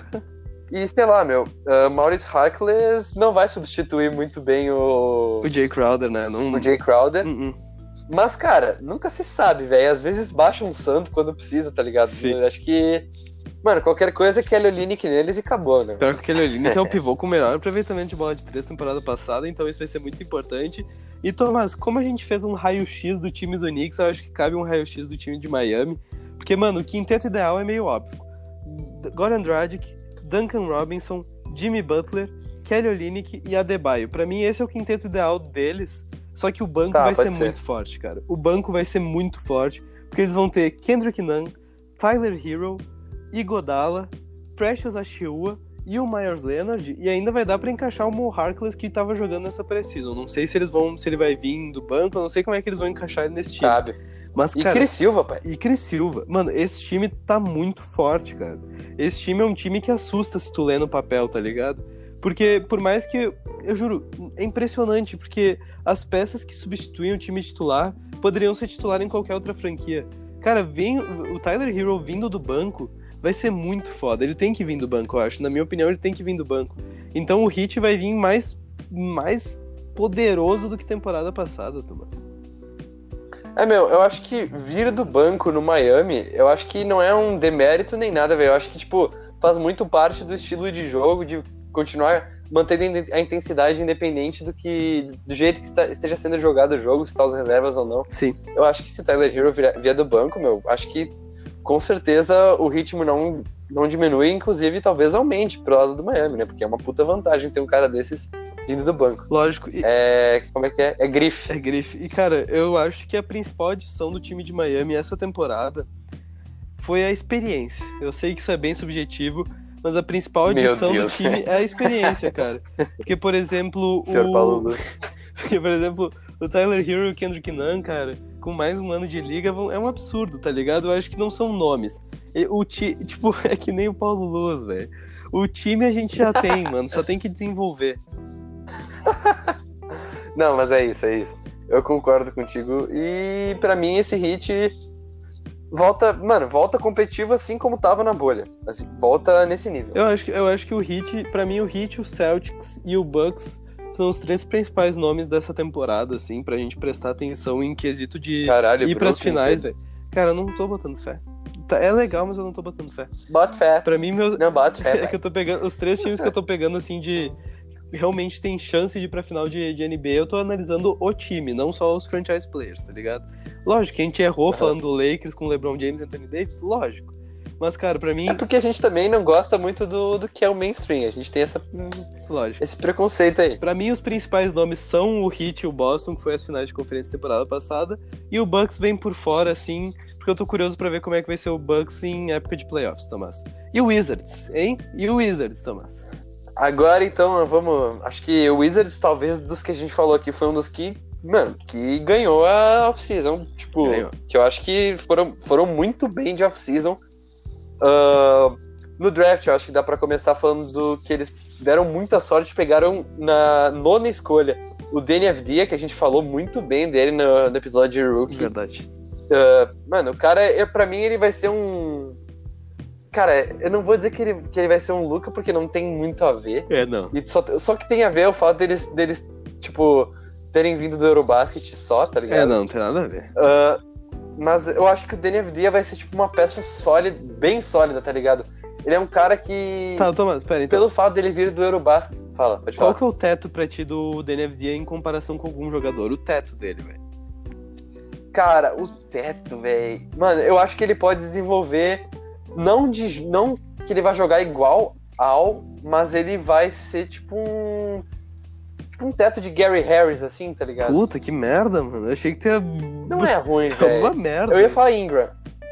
E sei lá, meu, uh, Maurice Harkless não vai substituir muito bem o. O Jay Crowder, né? Não... O Jay Crowder. Uh -uh. Mas, cara, nunca se sabe, velho. Às vezes baixa um santo quando precisa, tá ligado? Sim. Acho que. Mano, qualquer coisa é Kelly Olynyk neles e acabou, né? Pior que o Kelly Olynyk é um pivô com o melhor aproveitamento de bola de três temporada passada, então isso vai ser muito importante. E Tomás, como a gente fez um raio-x do time do Knicks, eu acho que cabe um raio-x do time de Miami. Porque, mano, o quinteto ideal é meio óbvio. Goran Dragic, Duncan Robinson, Jimmy Butler, Kelly Olynyk e Adebayo. Para mim, esse é o quinteto ideal deles. Só que o banco tá, vai ser, ser, muito forte, cara. O banco vai ser muito forte, porque eles vão ter Kendrick Nunn, Tyler Hero, Igodala, Precious Achiuwa e o Myers Leonard, e ainda vai dar para encaixar o Mo Harkless que tava jogando nessa pré-season. Não sei se eles vão, se ele vai vir do banco, não sei como é que eles vão encaixar ele nesse time. Sabe. Mas, e cara, Cris Silva, pai. E Cris Silva. Mano, esse time tá muito forte, cara. Esse time é um time que assusta se tu lê no papel, tá ligado? Porque, por mais que. Eu juro, é impressionante, porque as peças que substituem o time titular poderiam ser titular em qualquer outra franquia. Cara, vem o Tyler Hero vindo do banco vai ser muito foda. Ele tem que vir do banco, eu acho. Na minha opinião, ele tem que vir do banco. Então o Hit vai vir mais, mais poderoso do que temporada passada, Thomas. É, meu, eu acho que vir do banco no Miami, eu acho que não é um demérito nem nada, velho. Eu acho que, tipo, faz muito parte do estilo de jogo, de continuar mantendo a intensidade independente do que do jeito que esteja sendo jogado o jogo, se tá os reservas ou não. Sim. Eu acho que se o Tyler Hero vier do banco, meu, acho que com certeza o ritmo não, não diminui, inclusive talvez aumente pro lado do Miami, né? Porque é uma puta vantagem ter um cara desses vindo do banco. Lógico. E... É, como é que é? É grife. É grife. E, cara, eu acho que a principal adição do time de Miami essa temporada foi a experiência. Eu sei que isso é bem subjetivo, mas a principal adição do time é a experiência, cara. Porque, por exemplo, o... Paulo Porque, por exemplo, o Tyler Hero e o Kendrick Nunn, cara, com mais um ano de liga, é um absurdo, tá ligado? Eu acho que não são nomes. O ti, tipo, é que nem o Paulo Luz, velho. O time a gente já tem, mano, só tem que desenvolver. não, mas é isso, é isso. Eu concordo contigo. E para mim esse hit volta, mano, volta competitivo assim como tava na bolha. Assim, volta nesse nível. Eu acho que eu acho que o hit, para mim o hit, o Celtics e o Bucks são os três principais nomes dessa temporada, assim, pra gente prestar atenção em quesito de Caralho, ir pras finais, velho. Cara, eu não tô botando fé. Tá, é legal, mas eu não tô botando fé. Bota fé. Pra mim, meu. Não, bota fé. é que eu tô pegando. Os três times que eu tô pegando, assim, de. Realmente tem chance de ir pra final de, de NBA, eu tô analisando o time, não só os franchise players, tá ligado? Lógico que a gente errou uhum. falando do Lakers com LeBron James e Anthony Davis, lógico. Mas, cara, pra mim. É porque a gente também não gosta muito do, do que é o mainstream. A gente tem essa. Lógico. Esse preconceito aí. Pra mim, os principais nomes são o Heat e o Boston, que foi as finais de conferência temporada passada. E o Bucks vem por fora, assim. Porque eu tô curioso pra ver como é que vai ser o Bucks em época de playoffs, Tomás. E o Wizards, hein? E o Wizards, Tomás. Agora, então, vamos. Acho que o Wizards, talvez, dos que a gente falou aqui, foi um dos que mano, que ganhou a off-season. Tipo, ganhou. que eu acho que foram, foram muito bem de off-season. Uh, no draft, eu acho que dá para começar falando do que eles deram muita sorte, pegaram na nona escolha o Danny Avdia, que a gente falou muito bem dele no, no episódio de Rookie. Verdade. Uh, mano, o cara, é, para mim, ele vai ser um. Cara, eu não vou dizer que ele, que ele vai ser um Luca, porque não tem muito a ver. É, não. E só, só que tem a ver o fato deles, deles tipo, terem vindo do Eurobasket só, tá ligado? É, não, não tem nada a ver. Uh, mas eu acho que o Danny Avdia vai ser tipo uma peça sólida, bem sólida, tá ligado? Ele é um cara que. Tá, Thomas, pera então. Pelo fato dele vir do Eurobasket. Fala, pode falar. Qual que é o teto pra ti do Danny Avdia em comparação com algum jogador? O teto dele, velho. Cara, o teto, velho. Mano, eu acho que ele pode desenvolver. Não, de, não que ele vai jogar igual ao, mas ele vai ser tipo um tipo um teto de Gary Harris, assim, tá ligado? Puta, que merda, mano. Eu achei que tinha. Não é ruim, velho. É uma merda. Eu ia falar Ingram.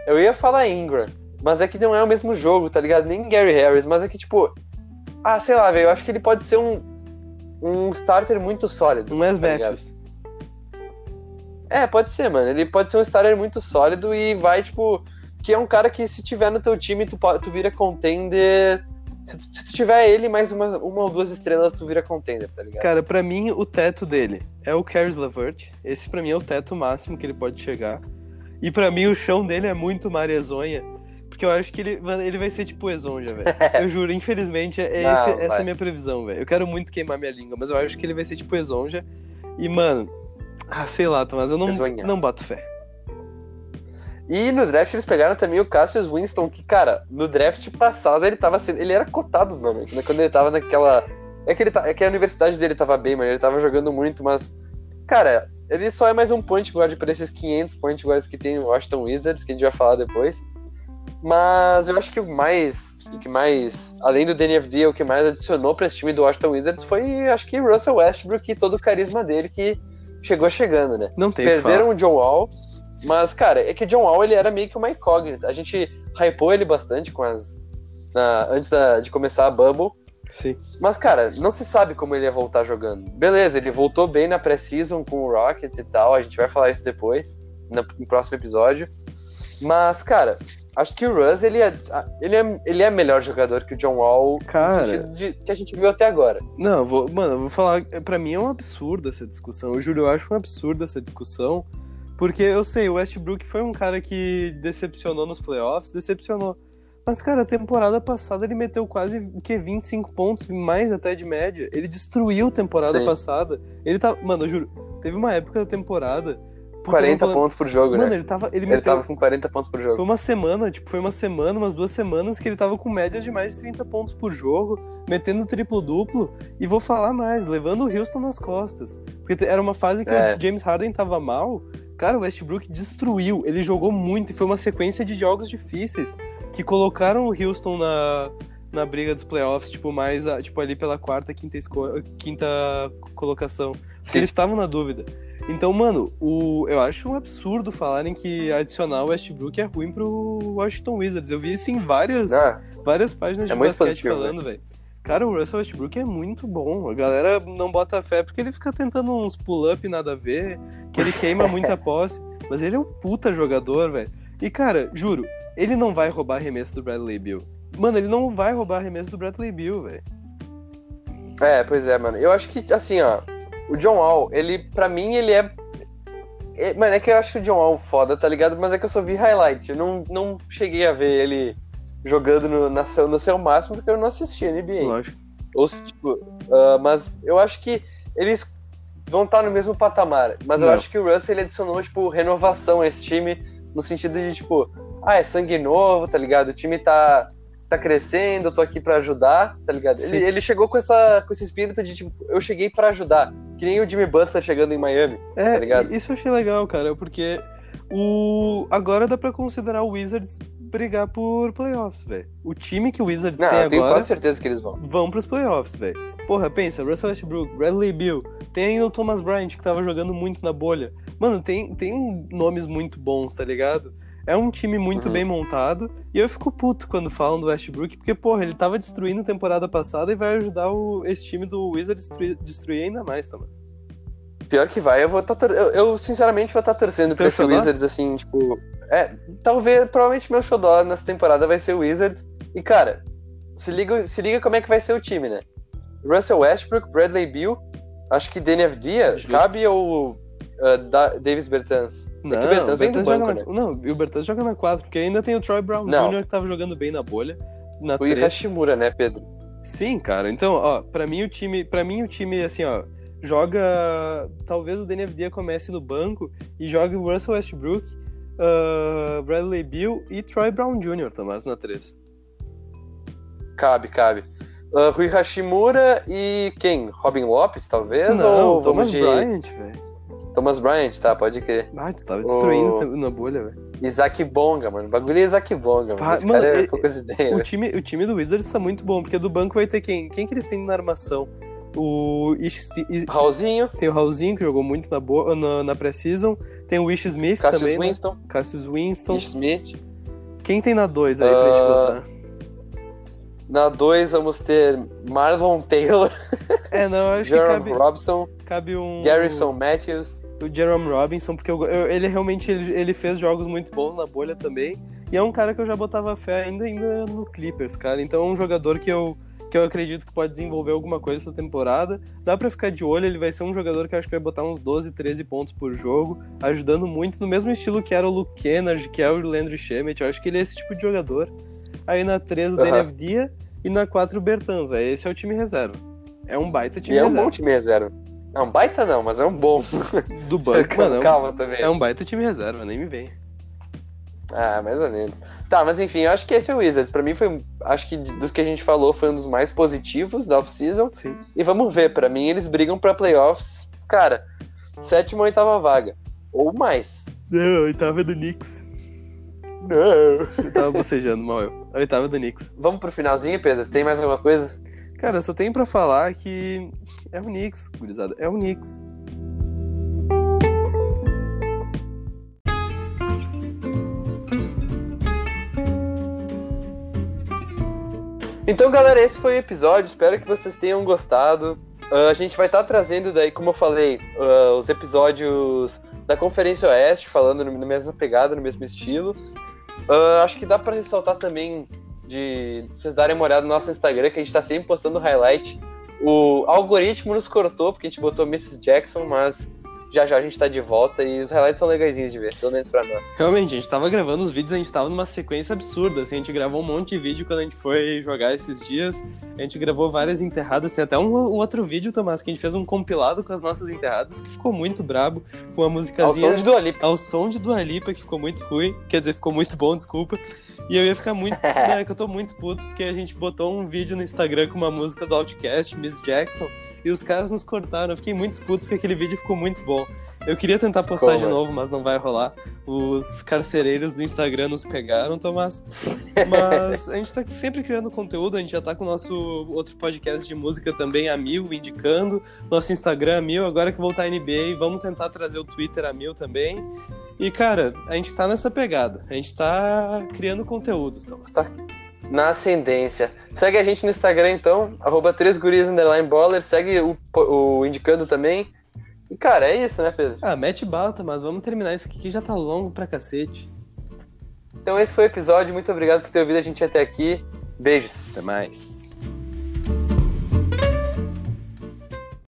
Eu ia falar Ingram. Mas é que não é o mesmo jogo, tá ligado? Nem Gary Harris, mas é que, tipo. Ah, sei lá, velho. Eu acho que ele pode ser um. Um starter muito sólido. Um tá Matthews. É, pode ser, mano. Ele pode ser um starter muito sólido e vai, tipo. Que é um cara que, se tiver no teu time, tu, tu vira contender se tu, se tu, tiver ele mais uma, uma ou duas estrelas, tu vira contender, tá ligado? Cara, pra mim, o teto dele é o Caris LeVert. Esse pra mim é o teto máximo que ele pode chegar. E pra mim, o chão dele é muito marezonha. Porque eu acho que ele, ele vai ser tipo Exonja, velho. eu juro, infelizmente, é Não, esse, essa é a minha previsão, velho. Eu quero muito queimar minha língua, mas eu acho que ele vai ser tipo Exonja. E, mano, ah, sei lá, Tomás, eu não, não bato fé. E no draft eles pegaram também o Cassius Winston, que, cara, no draft passado ele tava sendo. Ele era cotado, mano. Quando ele tava naquela. É que, ele tá, é que a universidade dele tava bem, mano. Ele tava jogando muito, mas. cara, ele só é mais um point guard para esses 500 point guards que tem no Washington Wizards, que a gente vai falar depois. Mas eu acho que o mais, o que mais, além do DNFD, o que mais adicionou para esse time do Washington Wizards foi, acho que Russell Westbrook e todo o carisma dele que chegou chegando, né? Não tem Perderam o John Wall, mas cara, é que o John Wall ele era meio que uma incógnita. A gente hypou ele bastante com as na, antes da, de começar a Bubble. Sim. Mas, cara, não se sabe como ele ia voltar jogando. Beleza, ele voltou bem na pré-season com o Rockets e tal, a gente vai falar isso depois, no, no próximo episódio. Mas, cara, acho que o Russ, ele é, ele é, ele é melhor jogador que o John Wall Cara, no sentido de, que a gente viu até agora. Não, vou, mano, eu vou falar. Pra mim é um absurdo essa discussão. Eu juro, eu acho um absurdo essa discussão. Porque eu sei, o Westbrook foi um cara que decepcionou nos playoffs, decepcionou. Mas, cara, a temporada passada ele meteu quase o que 25 pontos, mais até de média. Ele destruiu a temporada Sim. passada. Ele tá. Mano, eu juro, teve uma época da temporada. puta, 40 eu tô falando- pontos por jogo, Mano, né? ele tava. Ele, Ele meteu. tava com 40 pontos por jogo. Foi uma semana, tipo, foi uma semana, umas duas semanas que ele tava com médias de mais de 30 pontos por jogo, metendo triplo-duplo, e vou falar mais, levando o Houston nas costas. Porque era uma fase que É. o James Harden tava mal, cara, o Westbrook destruiu, ele jogou muito, e foi uma sequência de jogos difíceis, que colocaram o Houston na, na briga dos playoffs, tipo, mais, tipo, ali pela quarta, quinta, esco- quinta colocação. Sim. eles estavam na dúvida. Então, mano, o, eu acho um absurdo falarem que adicionar o Westbrook é ruim pro Washington Wizards. Eu vi isso em várias, Ah, várias páginas É de basquete positivo, falando, velho. Cara, o Russell Westbrook é muito bom. A galera não bota fé porque ele fica tentando uns pull-up nada a ver, que ele queima muita posse. Mas ele é um puta jogador, velho. E, cara, juro, ele não vai roubar arremesso do Bradley Bill. Mano, ele não vai roubar arremesso do Bradley Bill, velho. É, pois é, mano. Eu acho que, assim, ó, o John Wall, ele, pra mim, ele é. é- Mano, é que eu acho que o John Wall foda, tá ligado? Mas é que eu só vi highlight. Eu não, não cheguei a ver ele jogando no, na seu, no seu máximo, porque eu não assisti NBA. Lógico. Ou se, tipo, ah, mas eu acho que eles vão estar no mesmo patamar. Mas eu Não. acho que o Russell ele adicionou, tipo, renovação a esse time, no sentido de, tipo, ah, é sangue novo, tá ligado? O time tá, tá crescendo, eu tô aqui pra ajudar, tá ligado? Sim. Ele, ele chegou com, essa, com esse espírito de, tipo, eu cheguei pra ajudar. Que nem o Jimmy Butler chegando em Miami. É, Tá ligado? isso eu achei legal, cara, porque o agora dá pra considerar o Wizards brigar por playoffs, velho. O time que o Wizards Não, tem eu tenho agora quase certeza que eles vão. vão pros playoffs, velho. Porra, pensa, Russell Westbrook, Bradley Bill, tem ainda o Thomas Bryant que tava jogando muito na bolha. Mano, tem, tem nomes muito bons, tá ligado? É um time muito Uhum. bem montado e eu fico puto quando falam do Westbrook, porque, porra, ele tava destruindo temporada passada e vai ajudar o, esse time do Wizards destruir, destruir ainda mais, Thomas. Pior que vai, eu vou tá tor- eu, eu, sinceramente vou estar torcendo pra esse? Wizards, assim, tipo. É, talvez, provavelmente meu xodó nessa temporada vai ser o Wizards. E, cara, se liga, se liga como é que vai ser o time, né? Russell Westbrook, Bradley Bill, acho que Daniel Dia, cabe ou uh, Da- Davis Bertans? Não, é o Bertans vem do Bertans banco, joga né? na, Não, e o Bertans joga na 4, porque ainda tem o Troy Brown Não. Jr. que tava jogando bem na bolha. Na O 3. Hashimura, né, Pedro? Sim, cara. Então, ó, pra mim o time, para mim o time assim, ó, joga, talvez o DNFD comece no banco e joga o Russell Westbrook, ah, Bradley Bill e Troy Brown Jr. Tomás na 3. Cabe, cabe. Uh, Rui Hashimura e quem? Robin Lopes, talvez? Não, ou Thomas vamos de Bryant, velho. Thomas Bryant, tá, pode crer. Ah, tu tava destruindo O- na bolha, velho. Isaac Bonga, mano. O bagulho é Isaac Bonga, mano. Ah, mano, é ideias. O time, o time do Wizards tá muito bom, porque do banco vai ter quem? Quem que eles têm na armação? O Ish, Raulzinho, tem o Raulzinho, que jogou muito na, boa, na, na pré-season. Tem o Ish Smith Cassius também, né? Winston, Cassius Winston. Ish Smith. Quem tem na 2 aí pra gente Ah, botar? Na 2 vamos ter Marlon Taylor, É, não, acho que Jerome cabe, Robson, cabe um. Garrison Matthews. O Jerome Robinson, porque eu- eu- ele realmente ele, ele fez jogos muito bons na bolha também. E é um cara que eu já botava fé ainda, ainda no Clippers, cara. Então é um jogador que eu, que eu acredito que pode desenvolver alguma coisa essa temporada. Dá pra ficar de olho, ele vai ser um jogador que eu acho que vai botar uns 12, 13 pontos por jogo, ajudando muito, no mesmo estilo que era o Luke Kennard, que é o Landry Shamet. Eu acho que ele é esse tipo de jogador. Aí na 3 o Aham. DNF Dia e na 4 o Bertans, velho. Esse é o time reserva. É um baita E time é um reserva. bom time reserva. É um baita não, mas é um bom. Do banco, mano. é um- Calma também. É um baita time reserva, nem me vem. Ah, mais ou menos. Tá, mas enfim, eu acho que esse é o Wizards. Pra mim foi, acho que dos que a gente falou foi um dos mais positivos da off-season. Sim. E vamos ver, pra mim eles brigam pra playoffs. Cara, sétima ou oitava vaga. Ou mais. Não, a oitava é do Knicks. Não. Eu tava bocejando mal eu. A oitava é do Knicks. Vamos pro finalzinho, Pedro? Tem mais alguma coisa? Cara, eu só tenho pra falar que é o Knicks, gurizada. É o Knicks. Então, galera, esse foi o episódio. Espero que vocês tenham gostado. Uh, a gente vai estar tá trazendo daí, como eu falei, uh, os episódios da Conferência Oeste, falando na mesma pegada, no mesmo estilo. Uh, acho que dá para ressaltar também de vocês darem uma olhada no nosso Instagram, que a gente tá sempre postando highlight. O algoritmo nos cortou, porque a gente botou Mrs. Jackson, mas já já a gente tá de volta e os highlights são legaisinhos de ver, pelo menos pra nós. Realmente, a gente tava gravando os vídeos, a gente tava numa sequência absurda, assim, a gente gravou um monte de vídeo quando a gente foi jogar esses dias, a gente gravou várias enterradas, tem até um, um outro vídeo, Tomás, que a gente fez um compilado com as nossas enterradas, que ficou muito brabo, com uma musicazinha... Ao som de Dua Lipa. Ao som de Dua Lipa, que ficou muito ruim, quer dizer, ficou muito bom, desculpa. E eu ia ficar muito. né, que eu tô muito puto, porque a gente botou um vídeo no Instagram com uma música do Outcast, Miss Jackson, e os caras nos cortaram. Eu fiquei muito puto porque aquele vídeo ficou muito bom. Eu queria tentar postar Como? de novo, mas não vai rolar. Os carcereiros do Instagram nos pegaram, Tomás. Mas a gente tá sempre criando conteúdo, a gente já tá com o nosso outro podcast de música também, a mil, indicando. Nosso Instagram a mil, agora que voltar a NBA, vamos tentar trazer o Twitter a mil também. E, cara, a gente tá nessa pegada. A gente tá criando conteúdos, Tomás. Tá na ascendência. Segue a gente no Instagram, então, arroba 3 segue o, o Indicando também. E, cara, é isso, né, Pedro? Ah, mete bala, mas vamos terminar isso aqui que já tá longo pra cacete. Então esse foi o episódio. Muito obrigado por ter ouvido a gente até aqui. Beijos. Até mais.